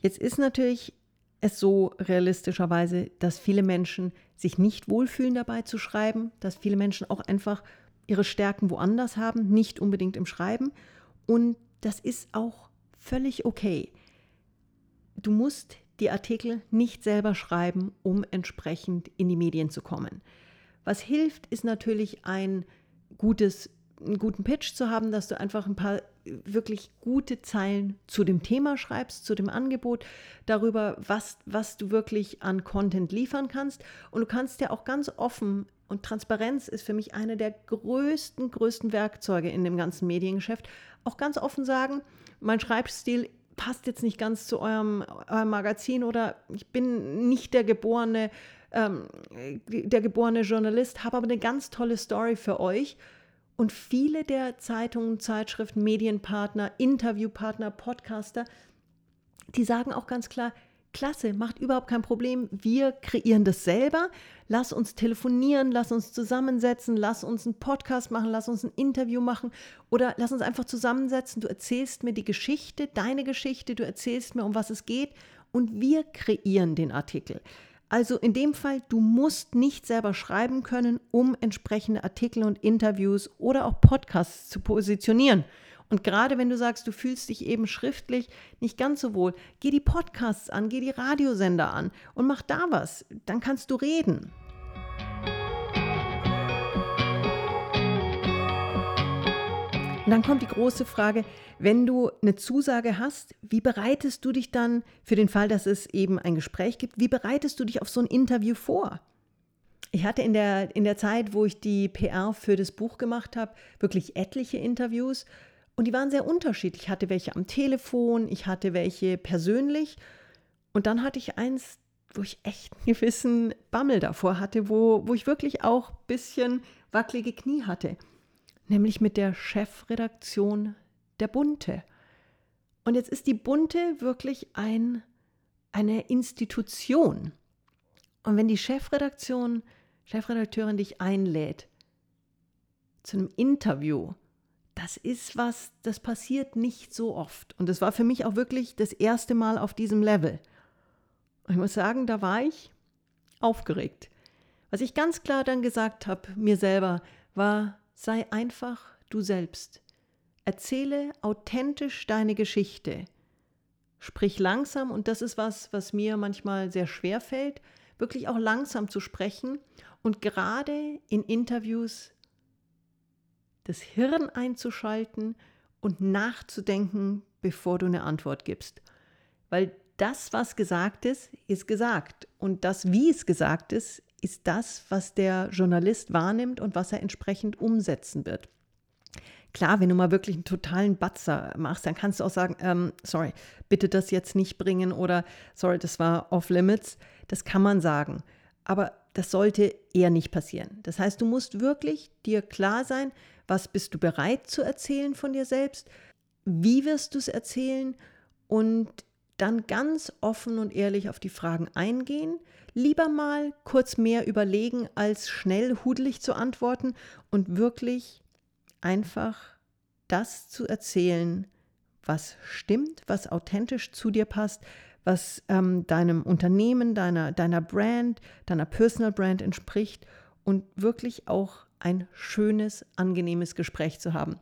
Jetzt ist natürlich es so realistischerweise, dass viele Menschen sich nicht wohlfühlen dabei zu schreiben, dass viele Menschen auch einfach ihre Stärken woanders haben, nicht unbedingt im Schreiben. Und das ist auch völlig okay. Du musst die Artikel nicht selber schreiben, um entsprechend in die Medien zu kommen. Was hilft, ist natürlich ein gutes, einen guten Pitch zu haben, dass du einfach ein paar wirklich gute Zeilen zu dem Thema schreibst, zu dem Angebot, darüber, was, was du wirklich an Content liefern kannst. Und du kannst ja auch ganz offen und Transparenz ist für mich eine der größten, größten Werkzeuge in dem ganzen Mediengeschäft. Auch ganz offen sagen, mein Schreibstil passt jetzt nicht ganz zu eurem, eurem Magazin oder ich bin nicht der geborene, ähm, der geborene Journalist, habe aber eine ganz tolle Story für euch. Und viele der Zeitungen, Zeitschriften, Medienpartner, Interviewpartner, Podcaster, die sagen auch ganz klar, Klasse, macht überhaupt kein Problem. Wir kreieren das selber. Lass uns telefonieren, lass uns zusammensetzen, lass uns einen Podcast machen, lass uns ein Interview machen oder lass uns einfach zusammensetzen. Du erzählst mir die Geschichte, deine Geschichte, du erzählst mir, um was es geht und wir kreieren den Artikel. Also in dem Fall, du musst nicht selber schreiben können, um entsprechende Artikel und Interviews oder auch Podcasts zu positionieren. Und gerade wenn du sagst, du fühlst dich eben schriftlich nicht ganz so wohl, geh die Podcasts an, geh die Radiosender an und mach da was. Dann kannst du reden. Und dann kommt die große Frage, wenn du eine Zusage hast, wie bereitest du dich dann für den Fall, dass es eben ein Gespräch gibt, wie bereitest du dich auf so ein Interview vor? Ich hatte in der, in der Zeit, wo ich die PR für das Buch gemacht habe, wirklich etliche Interviews und die waren sehr unterschiedlich. Ich hatte welche am Telefon, ich hatte welche persönlich. Und dann hatte ich eins, wo ich echt einen gewissen Bammel davor hatte, wo, wo ich wirklich auch ein bisschen wackelige Knie hatte. Nämlich mit der Chefredaktion der Bunte. Und jetzt ist die Bunte wirklich ein, eine Institution. Und wenn die Chefredaktion, Chefredakteurin dich einlädt zu einem Interview, das ist was, das passiert nicht so oft. Und das war für mich auch wirklich das erste Mal auf diesem Level. Und ich muss sagen, da war ich aufgeregt. Was ich ganz klar dann gesagt habe, mir selber, war, sei einfach du selbst. Erzähle authentisch deine Geschichte. Sprich langsam, und das ist was, was mir manchmal sehr schwer fällt, wirklich auch langsam zu sprechen und gerade in Interviews das Hirn einzuschalten und nachzudenken, bevor du eine Antwort gibst. Weil das, was gesagt ist, ist gesagt. Und das, wie es gesagt ist, ist das, was der Journalist wahrnimmt und was er entsprechend umsetzen wird. Klar, wenn du mal wirklich einen totalen Batzer machst, dann kannst du auch sagen, ähm, sorry, bitte das jetzt nicht bringen oder sorry, das war off limits. Das kann man sagen. Aber das sollte eher nicht passieren. Das heißt, du musst wirklich dir klar sein, was bist du bereit zu erzählen von dir selbst? Wie wirst du es erzählen? Und dann ganz offen und ehrlich auf die Fragen eingehen. Lieber mal kurz mehr überlegen, als schnell hudelig zu antworten und wirklich einfach das zu erzählen, was stimmt, was authentisch zu dir passt, was ähm, deinem Unternehmen, deiner, deiner Brand, deiner Personal Brand entspricht und wirklich auch ein schönes, angenehmes Gespräch zu haben.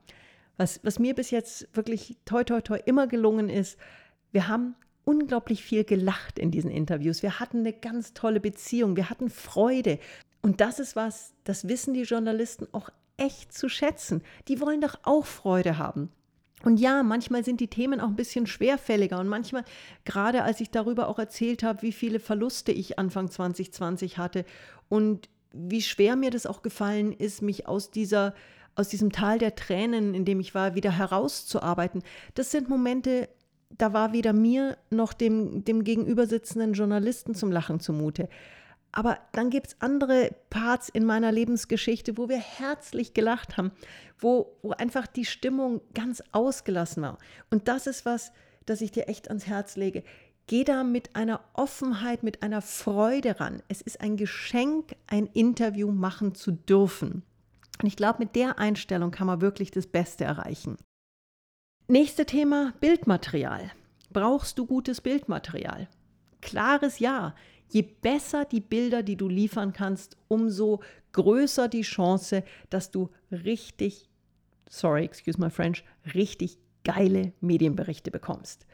Was, was mir bis jetzt wirklich toi toi toi immer gelungen ist, wir haben unglaublich viel gelacht in diesen Interviews. Wir hatten eine ganz tolle Beziehung, wir hatten Freude. Und das ist was, das wissen die Journalisten auch echt zu schätzen. Die wollen doch auch Freude haben. Und ja, manchmal sind die Themen auch ein bisschen schwerfälliger und manchmal, gerade als ich darüber auch erzählt habe, wie viele Verluste ich Anfang 2020 hatte und wie schwer mir das auch gefallen ist, mich aus dieser aus diesem Tal der Tränen, in dem ich war, wieder herauszuarbeiten. Das sind Momente, da war weder mir noch dem, dem gegenübersitzenden Journalisten zum Lachen zumute. Aber dann gibt es andere Parts in meiner Lebensgeschichte, wo wir herzlich gelacht haben, wo, wo einfach die Stimmung ganz ausgelassen war. Und das ist was, das ich dir echt ans Herz lege. Geh da mit einer Offenheit, mit einer Freude ran. Es ist ein Geschenk, ein Interview machen zu dürfen. Und ich glaube, mit der Einstellung kann man wirklich das Beste erreichen. Nächste Thema, Bildmaterial. Brauchst du gutes Bildmaterial? Klares Ja. Je besser die Bilder, die du liefern kannst, umso größer die Chance, dass du richtig, sorry, excuse my French, richtig geile Medienberichte bekommst.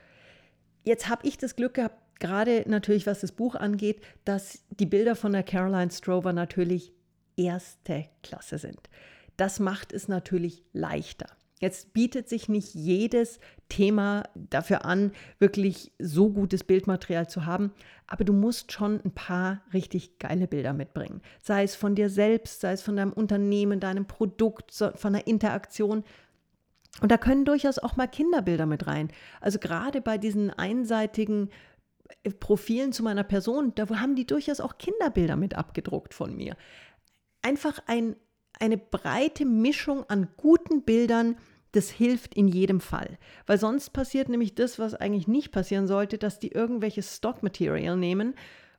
Jetzt habe ich das Glück gehabt, gerade natürlich was das Buch angeht, dass die Bilder von der Caroline Strover natürlich erste Klasse sind. Das macht es natürlich leichter. Jetzt bietet sich nicht jedes Thema dafür an, wirklich so gutes Bildmaterial zu haben, aber du musst schon ein paar richtig geile Bilder mitbringen. Sei es von dir selbst, sei es von deinem Unternehmen, deinem Produkt, von der Interaktion. Und da können durchaus auch mal Kinderbilder mit rein. Also gerade bei diesen einseitigen äh, Profilen zu meiner Person, da haben die durchaus auch Kinderbilder mit abgedruckt von mir. Einfach ein, eine breite Mischung an guten Bildern, das hilft in jedem Fall. Weil sonst passiert nämlich das, was eigentlich nicht passieren sollte, dass die irgendwelches Stock-Material nehmen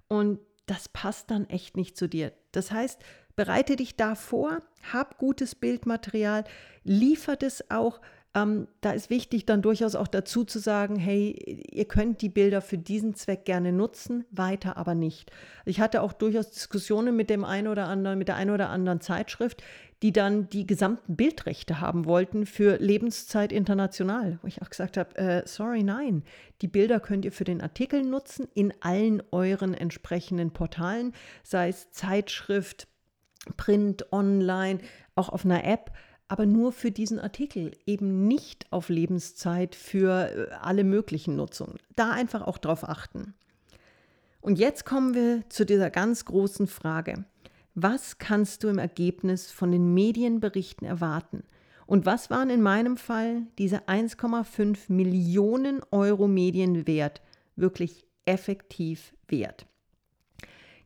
und das passt dann echt nicht zu dir. Das heißt, bereite dich da vor, hab gutes Bildmaterial, liefert es auch ähm, da ist wichtig, dann durchaus auch dazu zu sagen, hey, ihr könnt die Bilder für diesen Zweck gerne nutzen, weiter aber nicht. Ich hatte auch durchaus Diskussionen mit dem einen oder anderen, mit der einen oder anderen Zeitschrift, die dann die gesamten Bildrechte haben wollten für Lebenszeit international. Wo ich auch gesagt habe, äh, sorry, nein, die Bilder könnt ihr für den Artikel nutzen in allen euren entsprechenden Portalen, sei es Zeitschrift, Print, Online, auch auf einer App aber nur für diesen Artikel, eben nicht auf Lebenszeit für äh, alle möglichen Nutzungen. Da einfach auch drauf achten. Und jetzt kommen wir zu dieser ganz großen Frage. Was kannst du im Ergebnis von den Medienberichten erwarten? Und was waren in meinem Fall diese 1,5 Millionen Euro Medienwert wirklich effektiv wert?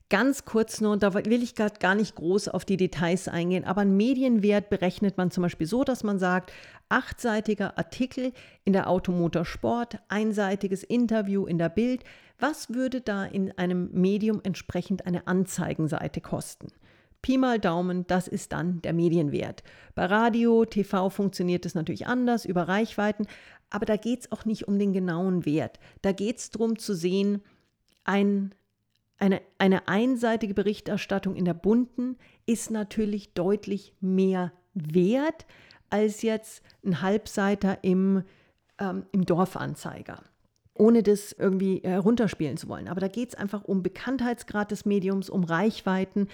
Ganz kurz nur, da will ich gerade gar nicht groß auf die Details eingehen, aber einen Medienwert berechnet man zum Beispiel so, dass man sagt, achtseitiger Artikel in der Automotor Sport, einseitiges Interview in der Bild. Was würde da in einem Medium entsprechend eine Anzeigenseite kosten? Pi mal Daumen, das ist dann der Medienwert. Bei Radio, TV funktioniert es natürlich anders, über Reichweiten, aber da geht es auch nicht um den genauen Wert. Da geht es darum zu sehen, ein eine, eine einseitige Berichterstattung in der bunten ist natürlich deutlich mehr wert als jetzt ein Halbseiter im, ähm, im Dorfanzeiger ohne das irgendwie herunterspielen zu wollen. Aber da geht es einfach um Bekanntheitsgrad des Mediums, um Reichweiten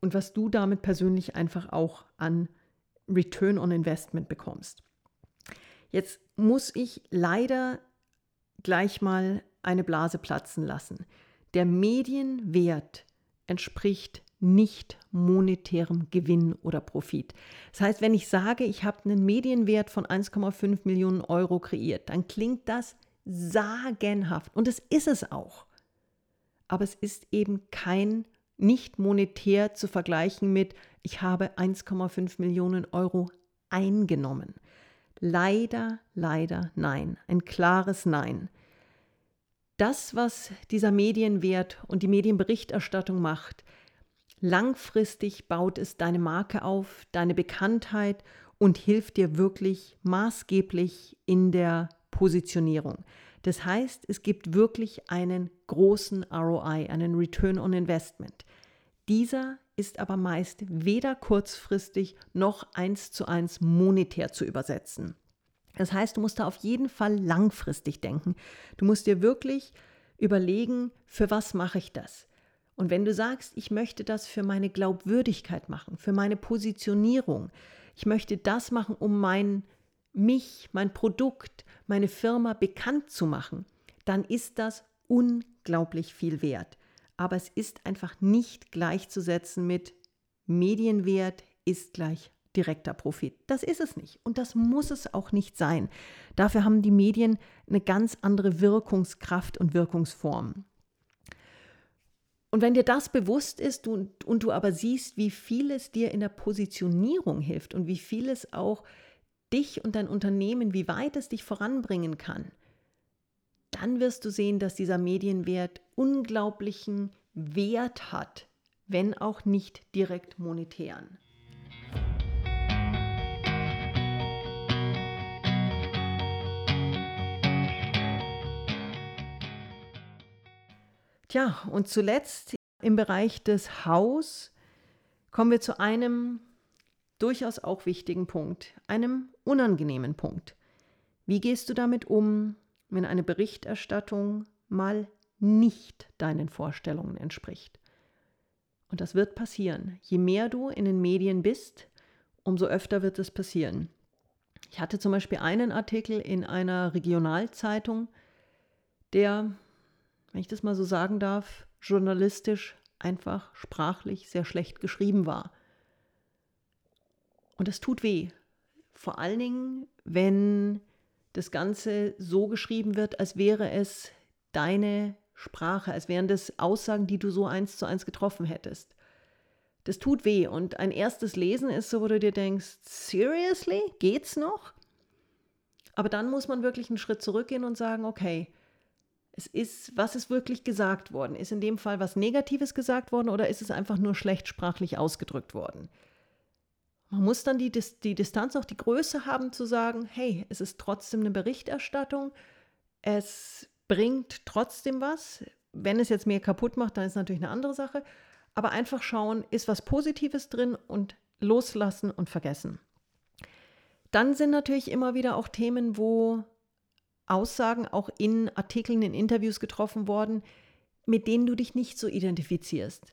und was du damit persönlich einfach auch an Return on Investment bekommst. Jetzt muss ich leider gleich mal eine Blase platzen lassen. Der Medienwert entspricht nicht monetärem Gewinn oder Profit. Das heißt, wenn ich sage, ich habe einen Medienwert von 1,5 Millionen Euro kreiert, dann klingt das sagenhaft. Und es ist es auch. Aber es ist eben kein nicht monetär zu vergleichen mit, ich habe 1,5 Millionen Euro eingenommen. Leider, leider nein. Ein klares Nein das, was dieser Medienwert und die Medienberichterstattung macht, langfristig baut es deine Marke auf, deine Bekanntheit und hilft dir wirklich maßgeblich in der Positionierung. Das heißt, es gibt wirklich einen großen ROI, einen Return on Investment. Dieser ist aber meist weder kurzfristig noch eins zu eins monetär zu übersetzen. Das heißt, du musst da auf jeden Fall langfristig denken. Du musst dir wirklich überlegen, für was mache ich das? Und wenn du sagst, ich möchte das für meine Glaubwürdigkeit machen, für meine Positionierung, ich möchte das machen, um mein mich, mein Produkt, meine Firma bekannt zu machen, dann ist das unglaublich viel wert. Aber es ist einfach nicht gleichzusetzen mit Medienwert ist gleich direkter Profit. Das ist es nicht und das muss es auch nicht sein. Dafür haben die Medien eine ganz andere Wirkungskraft und Wirkungsform. Und wenn dir das bewusst ist und, und du aber siehst, wie viel es dir in der Positionierung hilft und wie viel es auch dich und dein Unternehmen, wie weit es dich voranbringen kann, dann wirst du sehen, dass dieser Medienwert unglaublichen Wert hat, wenn auch nicht direkt monetären. Tja, und zuletzt im Bereich des Haus kommen wir zu einem durchaus auch wichtigen Punkt, einem unangenehmen Punkt. Wie gehst du damit um, wenn eine Berichterstattung mal nicht deinen Vorstellungen entspricht? Und das wird passieren. Je mehr du in den Medien bist, umso öfter wird es passieren. Ich hatte zum Beispiel einen Artikel in einer Regionalzeitung, der, wenn ich das mal so sagen darf, journalistisch einfach sprachlich sehr schlecht geschrieben war. Und das tut weh. Vor allen Dingen, wenn das Ganze so geschrieben wird, als wäre es deine Sprache, als wären das Aussagen, die du so eins zu eins getroffen hättest. Das tut weh. Und ein erstes Lesen ist so, wo du dir denkst, seriously? Geht's noch? Aber dann muss man wirklich einen Schritt zurückgehen und sagen, okay, es ist, was ist wirklich gesagt worden? Ist in dem Fall was Negatives gesagt worden oder ist es einfach nur schlecht sprachlich ausgedrückt worden? Man muss dann die, die Distanz auch die Größe haben zu sagen, hey, es ist trotzdem eine Berichterstattung, es bringt trotzdem was. Wenn es jetzt mehr kaputt macht, dann ist natürlich eine andere Sache. Aber einfach schauen, ist was Positives drin und loslassen und vergessen. Dann sind natürlich immer wieder auch Themen, wo Aussagen auch in Artikeln, in Interviews getroffen worden, mit denen du dich nicht so identifizierst.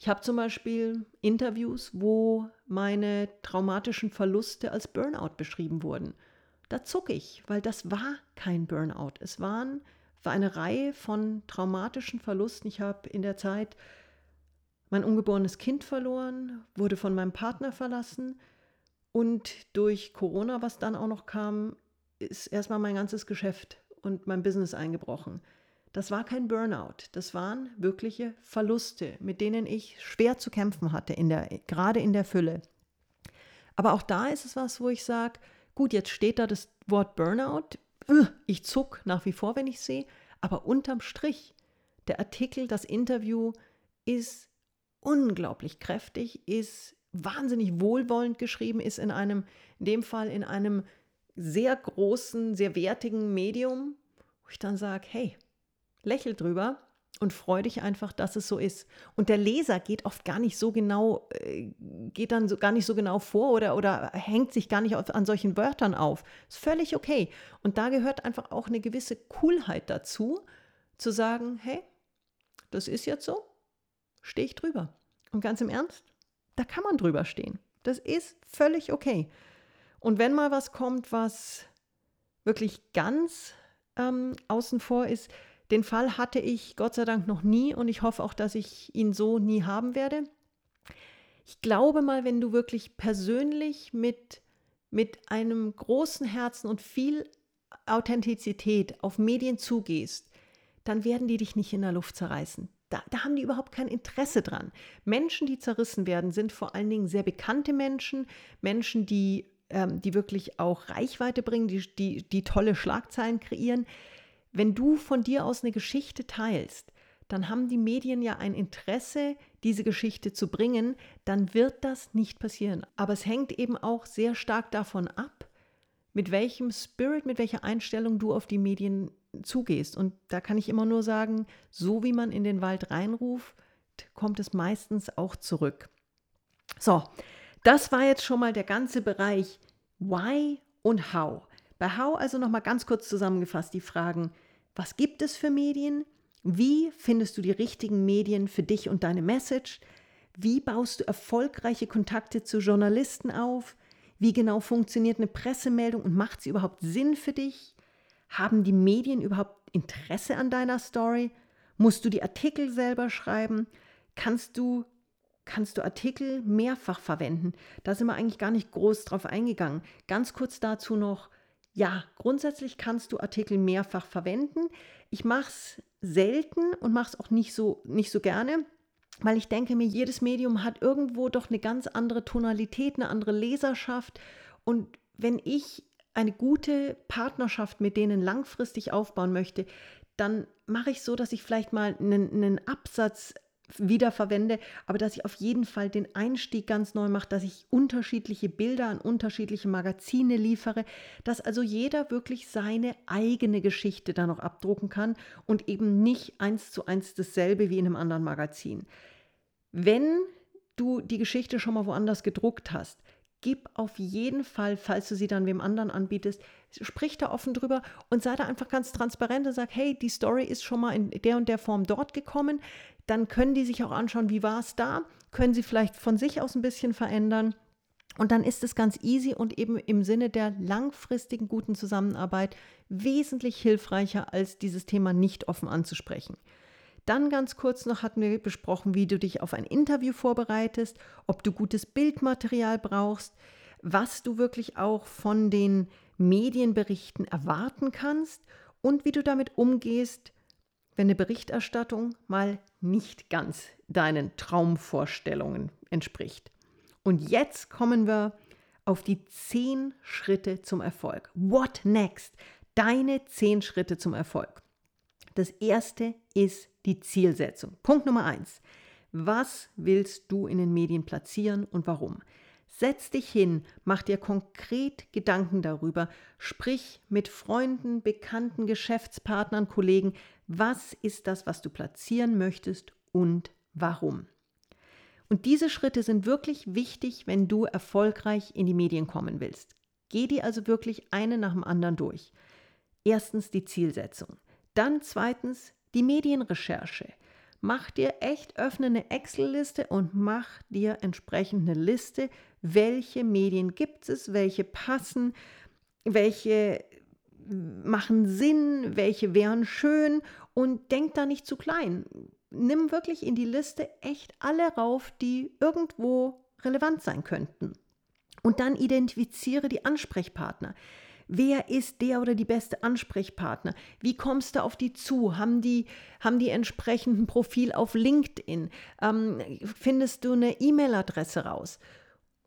Ich habe zum Beispiel Interviews, wo meine traumatischen Verluste als Burnout beschrieben wurden. Da zucke ich, weil das war kein Burnout. Es waren, war eine Reihe von traumatischen Verlusten. Ich habe in der Zeit mein ungeborenes Kind verloren, wurde von meinem Partner verlassen und durch Corona, was dann auch noch kam, ist erstmal mein ganzes Geschäft und mein Business eingebrochen. Das war kein Burnout, das waren wirkliche Verluste, mit denen ich schwer zu kämpfen hatte, in der, gerade in der Fülle. Aber auch da ist es was, wo ich sage, gut, jetzt steht da das Wort Burnout, ich zuck nach wie vor, wenn ich sehe, aber unterm Strich, der Artikel, das Interview ist unglaublich kräftig, ist wahnsinnig wohlwollend geschrieben, ist in einem, in dem Fall in einem sehr großen, sehr wertigen Medium, wo ich dann sage, hey, lächel drüber und freu dich einfach, dass es so ist. Und der Leser geht oft gar nicht so genau, äh, geht dann so, gar nicht so genau vor oder, oder hängt sich gar nicht auf, an solchen Wörtern auf. Ist völlig okay. Und da gehört einfach auch eine gewisse Coolheit dazu, zu sagen, hey, das ist jetzt so, stehe ich drüber. Und ganz im Ernst, da kann man drüber stehen. Das ist völlig okay. Und wenn mal was kommt, was wirklich ganz ähm, außen vor ist, den Fall hatte ich Gott sei Dank noch nie und ich hoffe auch, dass ich ihn so nie haben werde. Ich glaube mal, wenn du wirklich persönlich mit, mit einem großen Herzen und viel Authentizität auf Medien zugehst, dann werden die dich nicht in der Luft zerreißen. Da, da, haben die überhaupt kein Interesse dran. Menschen, die zerrissen werden, sind vor allen Dingen sehr bekannte Menschen, Menschen, die ähm, die wirklich auch Reichweite bringen, die, die, die tolle Schlagzeilen kreieren. Wenn du von dir aus eine Geschichte teilst, dann haben die Medien ja ein Interesse, diese Geschichte zu bringen, dann wird das nicht passieren. Aber es hängt eben auch sehr stark davon ab, mit welchem Spirit, mit welcher Einstellung du auf die Medien zugehst. Und da kann ich immer nur sagen, so wie man in den Wald reinruft, kommt es meistens auch zurück. So, das war jetzt schon mal der ganze Bereich Why und How. Bei How also nochmal ganz kurz zusammengefasst die Fragen, was gibt es für Medien? Wie findest du die richtigen Medien für dich und deine Message? Wie baust du erfolgreiche Kontakte zu Journalisten auf? Wie genau funktioniert eine Pressemeldung und macht sie überhaupt Sinn für dich? Haben die Medien überhaupt Interesse an deiner Story? Musst du die Artikel selber schreiben? Kannst du kannst du Artikel mehrfach verwenden. Da sind wir eigentlich gar nicht groß drauf eingegangen. Ganz kurz dazu noch, ja, grundsätzlich kannst du Artikel mehrfach verwenden. Ich mache es selten und mache es auch nicht so, nicht so gerne, weil ich denke mir, jedes Medium hat irgendwo doch eine ganz andere Tonalität, eine andere Leserschaft. Und wenn ich eine gute Partnerschaft mit denen langfristig aufbauen möchte, dann mache ich so, dass ich vielleicht mal einen, einen Absatz wiederverwende, aber dass ich auf jeden Fall den Einstieg ganz neu mache, dass ich unterschiedliche Bilder an unterschiedliche Magazine liefere, dass also jeder wirklich seine eigene Geschichte da noch abdrucken kann und eben nicht eins zu eins dasselbe wie in einem anderen Magazin. Wenn du die Geschichte schon mal woanders gedruckt hast, gib auf jeden Fall, falls du sie dann wem anderen anbietest, sprich da offen drüber und sei da einfach ganz transparent und sag, hey, die Story ist schon mal in der und der Form dort gekommen. Dann können die sich auch anschauen, wie war es da, können sie vielleicht von sich aus ein bisschen verändern. Und dann ist es ganz easy und eben im Sinne der langfristigen guten Zusammenarbeit wesentlich hilfreicher, als dieses Thema nicht offen anzusprechen. Dann ganz kurz noch hatten wir besprochen, wie du dich auf ein Interview vorbereitest, ob du gutes Bildmaterial brauchst, was du wirklich auch von den Medienberichten erwarten kannst und wie du damit umgehst, wenn eine Berichterstattung mal nicht ganz deinen Traumvorstellungen entspricht. Und jetzt kommen wir auf die zehn Schritte zum Erfolg. What next? Deine zehn Schritte zum Erfolg. Das erste ist die Zielsetzung. Punkt Nummer eins. Was willst du in den Medien platzieren und warum? Setz dich hin, mach dir konkret Gedanken darüber, sprich mit Freunden, Bekannten, Geschäftspartnern, Kollegen, was ist das, was du platzieren möchtest und warum. Und diese Schritte sind wirklich wichtig, wenn du erfolgreich in die Medien kommen willst. Geh die also wirklich eine nach dem anderen durch. Erstens die Zielsetzung. Dann zweitens die Medienrecherche. Mach dir echt, öffne eine Excel-Liste und mach dir entsprechend eine Liste, welche Medien gibt es, welche passen, welche machen Sinn, welche wären schön und denk da nicht zu klein. Nimm wirklich in die Liste echt alle rauf, die irgendwo relevant sein könnten. Und dann identifiziere die Ansprechpartner. Wer ist der oder die beste Ansprechpartner? Wie kommst du auf die zu? Haben die, haben die entsprechenden Profil auf LinkedIn? Ähm, findest du eine E-Mail-Adresse raus?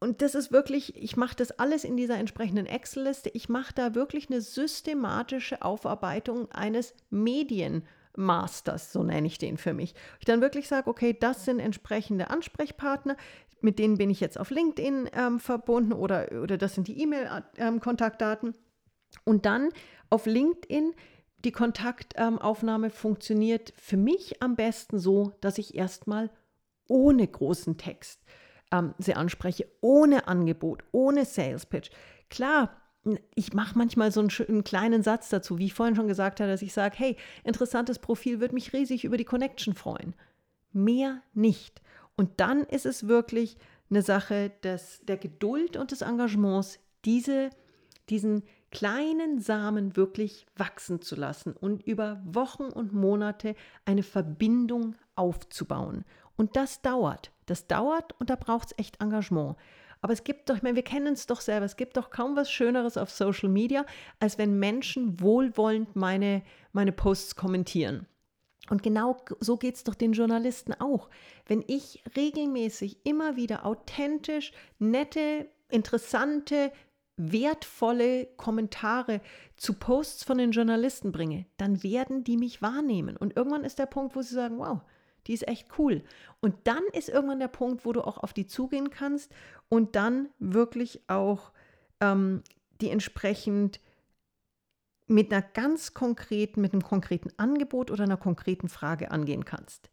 Und das ist wirklich, ich mache das alles in dieser entsprechenden Excel-Liste. Ich mache da wirklich eine systematische Aufarbeitung eines Medienmasters, so nenne ich den für mich. Ich dann wirklich sage, okay, das sind entsprechende Ansprechpartner, mit denen bin ich jetzt auf LinkedIn ähm, verbunden oder, oder das sind die E-Mail-Kontaktdaten. Ähm, und dann auf LinkedIn die Kontaktaufnahme ähm, funktioniert für mich am besten so, dass ich erstmal ohne großen Text ähm, sie anspreche, ohne Angebot, ohne Sales Pitch. Klar, ich mache manchmal so einen, einen, kleinen Satz dazu, wie ich vorhin schon gesagt habe, dass ich sage, hey, interessantes Profil, würde mich riesig über die Connection freuen. Mehr nicht. Und dann ist es wirklich eine Sache des, der Geduld und des Engagements, diese, diesen kleinen Samen wirklich wachsen zu lassen und über Wochen und Monate eine Verbindung aufzubauen. Und das dauert. Das dauert und da braucht es echt Engagement. Aber es gibt doch, ich meine, wir kennen es doch selber, es gibt doch kaum was Schöneres auf Social Media, als wenn Menschen wohlwollend meine, meine Posts kommentieren. Und genau so geht es doch den Journalisten auch. Wenn ich regelmäßig immer wieder authentisch, nette, interessante, wertvolle Kommentare zu Posts von den Journalisten bringe, dann werden die mich wahrnehmen. Und irgendwann ist der Punkt, wo sie sagen, wow, die ist echt cool. Und dann ist irgendwann der Punkt, wo du auch auf die zugehen kannst und dann wirklich auch ähm, die entsprechend mit einer ganz konkreten, mit einem konkreten Angebot oder einer konkreten Frage angehen kannst.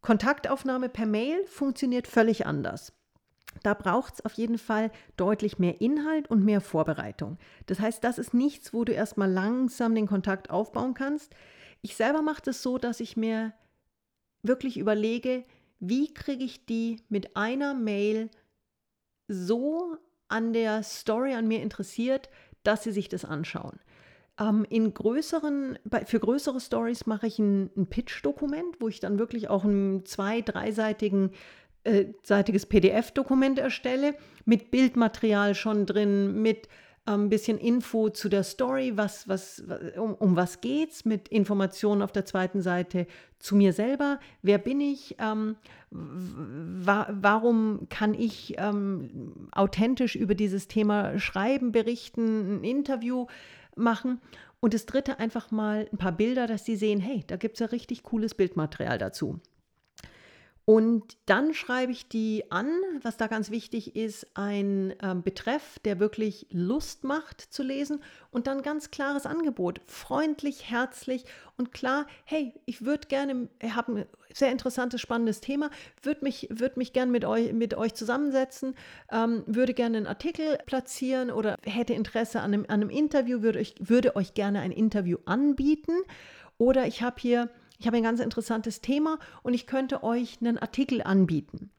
Kontaktaufnahme per Mail funktioniert völlig anders. Da braucht es auf jeden Fall deutlich mehr Inhalt und mehr Vorbereitung. Das heißt, das ist nichts, wo du erstmal langsam den Kontakt aufbauen kannst. Ich selber mache das so, dass ich mir wirklich überlege, wie kriege ich die mit einer Mail so an der Story an mir interessiert, dass sie sich das anschauen. Ähm, in größeren, für größere Stories mache ich ein, ein Pitch-Dokument, wo ich dann wirklich auch ein zwei-, dreiseitigen äh, seitiges PDF-Dokument erstelle, mit Bildmaterial schon drin, mit ein ähm, bisschen Info zu der Story, was, was, um, um was geht's, mit Informationen auf der zweiten Seite zu mir selber, wer bin ich, ähm, wa warum kann ich ähm, authentisch über dieses Thema schreiben, berichten, ein Interview machen. Und das dritte einfach mal ein paar Bilder, dass sie sehen, hey, da gibt es ja richtig cooles Bildmaterial dazu. Und dann schreibe ich die an, was da ganz wichtig ist, ein äh, Betreff, der wirklich Lust macht zu lesen und dann ganz klares Angebot, freundlich, herzlich und klar, hey, ich würde gerne, ich habe ein sehr interessantes, spannendes Thema, würde mich, würd mich gerne mit euch, mit euch zusammensetzen, ähm, würde gerne einen Artikel platzieren oder hätte Interesse an einem, an einem Interview, würde, ich, würde euch gerne ein Interview anbieten. Oder ich habe hier ich habe ein ganz interessantes Thema und ich könnte euch einen Artikel anbieten.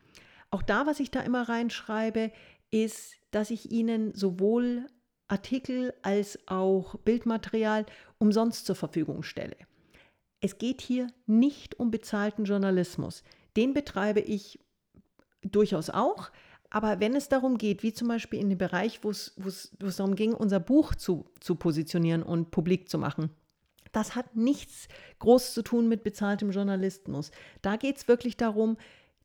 Auch da, was ich da immer reinschreibe, ist, dass ich Ihnen sowohl Artikel als auch Bildmaterial umsonst zur Verfügung stelle. Es geht hier nicht um bezahlten Journalismus. Den betreibe ich durchaus auch. Aber wenn es darum geht, wie zum Beispiel in dem Bereich, wo es, darum ging, unser Buch zu, zu positionieren und publik zu machen, das hat nichts groß zu tun mit bezahltem Journalismus. Da geht es wirklich darum,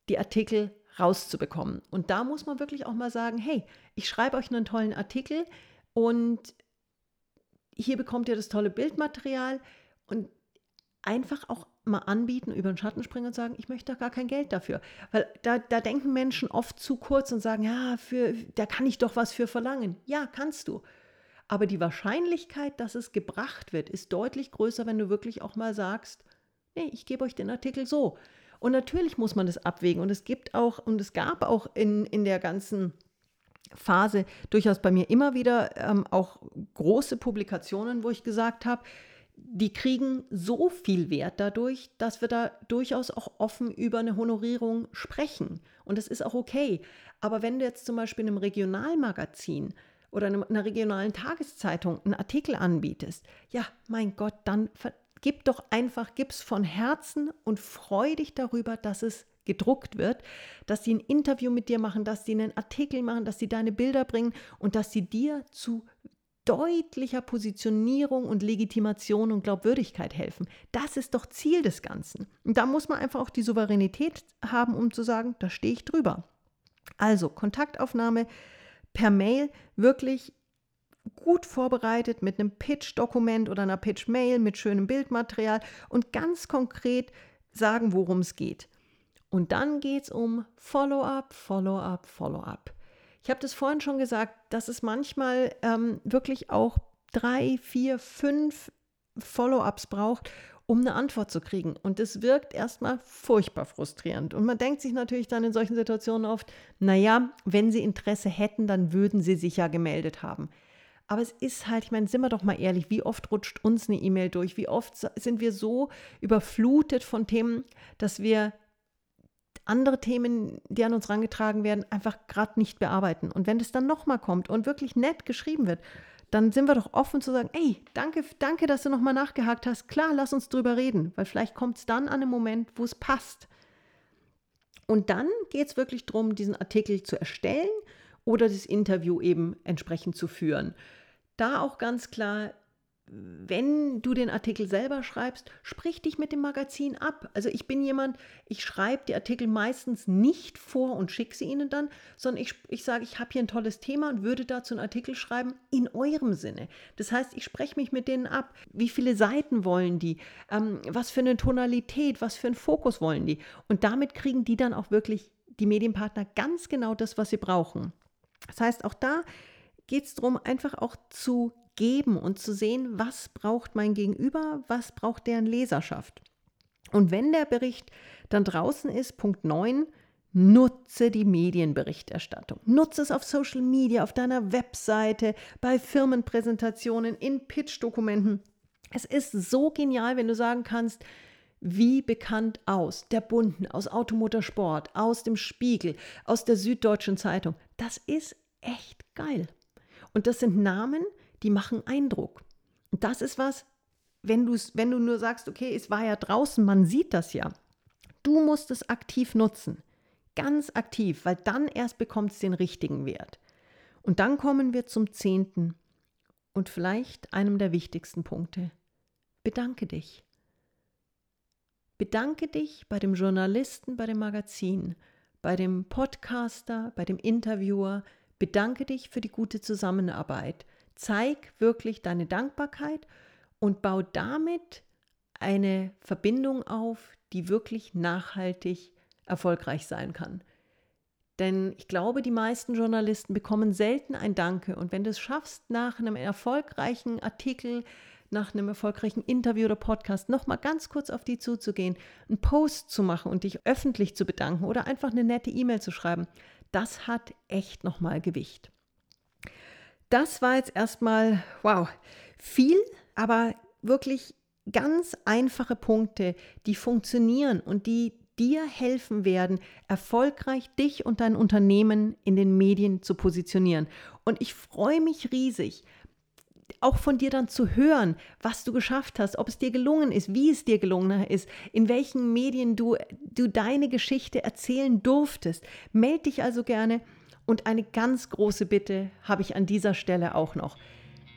die Artikel rauszubekommen. Und da muss man wirklich auch mal sagen, hey, ich schreibe euch einen tollen Artikel und hier bekommt ihr das tolle Bildmaterial und einfach auch mal anbieten, über den Schatten springen und sagen, ich möchte da gar kein Geld dafür. Weil da, da denken Menschen oft zu kurz und sagen, ja, für, da kann ich doch was für verlangen. Ja, kannst du. Aber die Wahrscheinlichkeit, dass es gebracht wird, ist deutlich größer, wenn du wirklich auch mal sagst, nee, ich gebe euch den Artikel so. Und natürlich muss man das abwägen. Und es gibt auch, und es gab auch in, in der ganzen Phase durchaus bei mir immer wieder ähm, auch große Publikationen, wo ich gesagt habe, die kriegen so viel Wert dadurch, dass wir da durchaus auch offen über eine Honorierung sprechen. Und das ist auch okay. Aber wenn du jetzt zum Beispiel in einem Regionalmagazin oder in einer regionalen Tageszeitung einen Artikel anbietest, ja, mein Gott, dann gib doch einfach, gib's von Herzen und freu dich darüber, dass es gedruckt wird, dass sie ein Interview mit dir machen, dass sie einen Artikel machen, dass sie deine Bilder bringen und dass sie dir zu deutlicher Positionierung und Legitimation und Glaubwürdigkeit helfen. Das ist doch Ziel des Ganzen. Und da muss man einfach auch die Souveränität haben, um zu sagen, da stehe ich drüber. Also Kontaktaufnahme per Mail wirklich gut vorbereitet mit einem Pitch-Dokument oder einer Pitch-Mail mit schönem Bildmaterial und ganz konkret sagen, worum es geht. Und dann geht es um Follow-up, Follow-up, Follow-up. Ich habe das vorhin schon gesagt, dass es manchmal ähm, wirklich auch drei, vier, fünf Follow-ups braucht, um eine Antwort zu kriegen. Und das wirkt erstmal furchtbar frustrierend. Und man denkt sich natürlich dann in solchen Situationen oft, naja, wenn sie Interesse hätten, dann würden sie sich ja gemeldet haben. Aber es ist halt, ich meine, sind wir doch mal ehrlich, wie oft rutscht uns eine E-Mail durch? Wie oft sind wir so überflutet von Themen, dass wir andere Themen, die an uns herangetragen werden, einfach gerade nicht bearbeiten. Und wenn das dann nochmal kommt und wirklich nett geschrieben wird, dann sind wir doch offen zu sagen, ey, danke, danke, dass du nochmal nachgehakt hast. Klar, lass uns drüber reden, weil vielleicht kommt es dann an einem Moment, wo es passt. Und dann geht es wirklich darum, diesen Artikel zu erstellen oder das Interview eben entsprechend zu führen. Da auch ganz klar wenn du den Artikel selber schreibst, sprich dich mit dem Magazin ab. Also ich bin jemand, ich schreibe die Artikel meistens nicht vor und schicke sie ihnen dann, sondern ich, ich sage, ich habe hier ein tolles Thema und würde dazu einen Artikel schreiben in eurem Sinne. Das heißt, ich spreche mich mit denen ab. Wie viele Seiten wollen die? Ähm, was für eine Tonalität, was für einen Fokus wollen die? Und damit kriegen die dann auch wirklich die Medienpartner ganz genau das, was sie brauchen. Das heißt, auch da geht es darum, einfach auch zu geben und zu sehen, was braucht mein Gegenüber, was braucht deren Leserschaft. Und wenn der Bericht dann draußen ist, Punkt 9, nutze die Medienberichterstattung. Nutze es auf Social Media, auf deiner Webseite, bei Firmenpräsentationen, in Pitch-Dokumenten. Es ist so genial, wenn du sagen kannst, wie bekannt aus der Bunden, aus Automotorsport, aus dem Spiegel, aus der Süddeutschen Zeitung. Das ist echt geil. Und das sind Namen, die machen Eindruck. Und das ist was, wenn, wenn du nur sagst, okay, es war ja draußen, man sieht das ja. Du musst es aktiv nutzen. Ganz aktiv, weil dann erst bekommt es den richtigen Wert. Und dann kommen wir zum zehnten und vielleicht einem der wichtigsten Punkte. Bedanke dich. Bedanke dich bei dem Journalisten, bei dem Magazin, bei dem Podcaster, bei dem Interviewer. Bedanke dich für die gute Zusammenarbeit. Zeig wirklich deine Dankbarkeit und bau damit eine Verbindung auf, die wirklich nachhaltig erfolgreich sein kann. Denn ich glaube, die meisten Journalisten bekommen selten ein Danke. Und wenn du es schaffst, nach einem erfolgreichen Artikel, nach einem erfolgreichen Interview oder Podcast nochmal ganz kurz auf die zuzugehen, einen Post zu machen und dich öffentlich zu bedanken oder einfach eine nette E-Mail zu schreiben, das hat echt nochmal Gewicht. Das war jetzt erstmal, wow, viel, aber wirklich ganz einfache Punkte, die funktionieren und die dir helfen werden, erfolgreich dich und dein Unternehmen in den Medien zu positionieren. Und ich freue mich riesig, auch von dir dann zu hören, was du geschafft hast, ob es dir gelungen ist, wie es dir gelungen ist, in welchen Medien du, du deine Geschichte erzählen durftest. Meld dich also gerne. Und eine ganz große Bitte habe ich an dieser Stelle auch noch.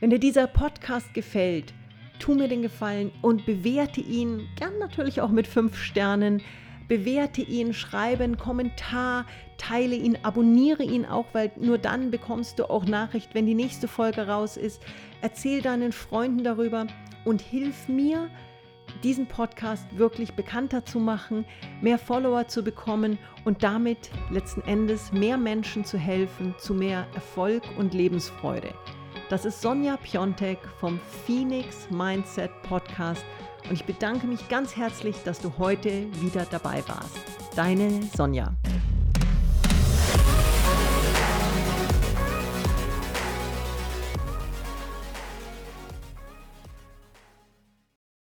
Wenn dir dieser Podcast gefällt, tu mir den Gefallen und bewerte ihn, gern natürlich auch mit fünf Sternen. Bewerte ihn, schreibe einen Kommentar, teile ihn, abonniere ihn auch, weil nur dann bekommst du auch Nachricht, wenn die nächste Folge raus ist. Erzähl deinen Freunden darüber und hilf mir, diesen Podcast wirklich bekannter zu machen, mehr Follower zu bekommen und damit letzten Endes mehr Menschen zu helfen zu mehr Erfolg und Lebensfreude. Das ist Sonja Piontek vom Phoenix Mindset Podcast und ich bedanke mich ganz herzlich, dass du heute wieder dabei warst. Deine Sonja.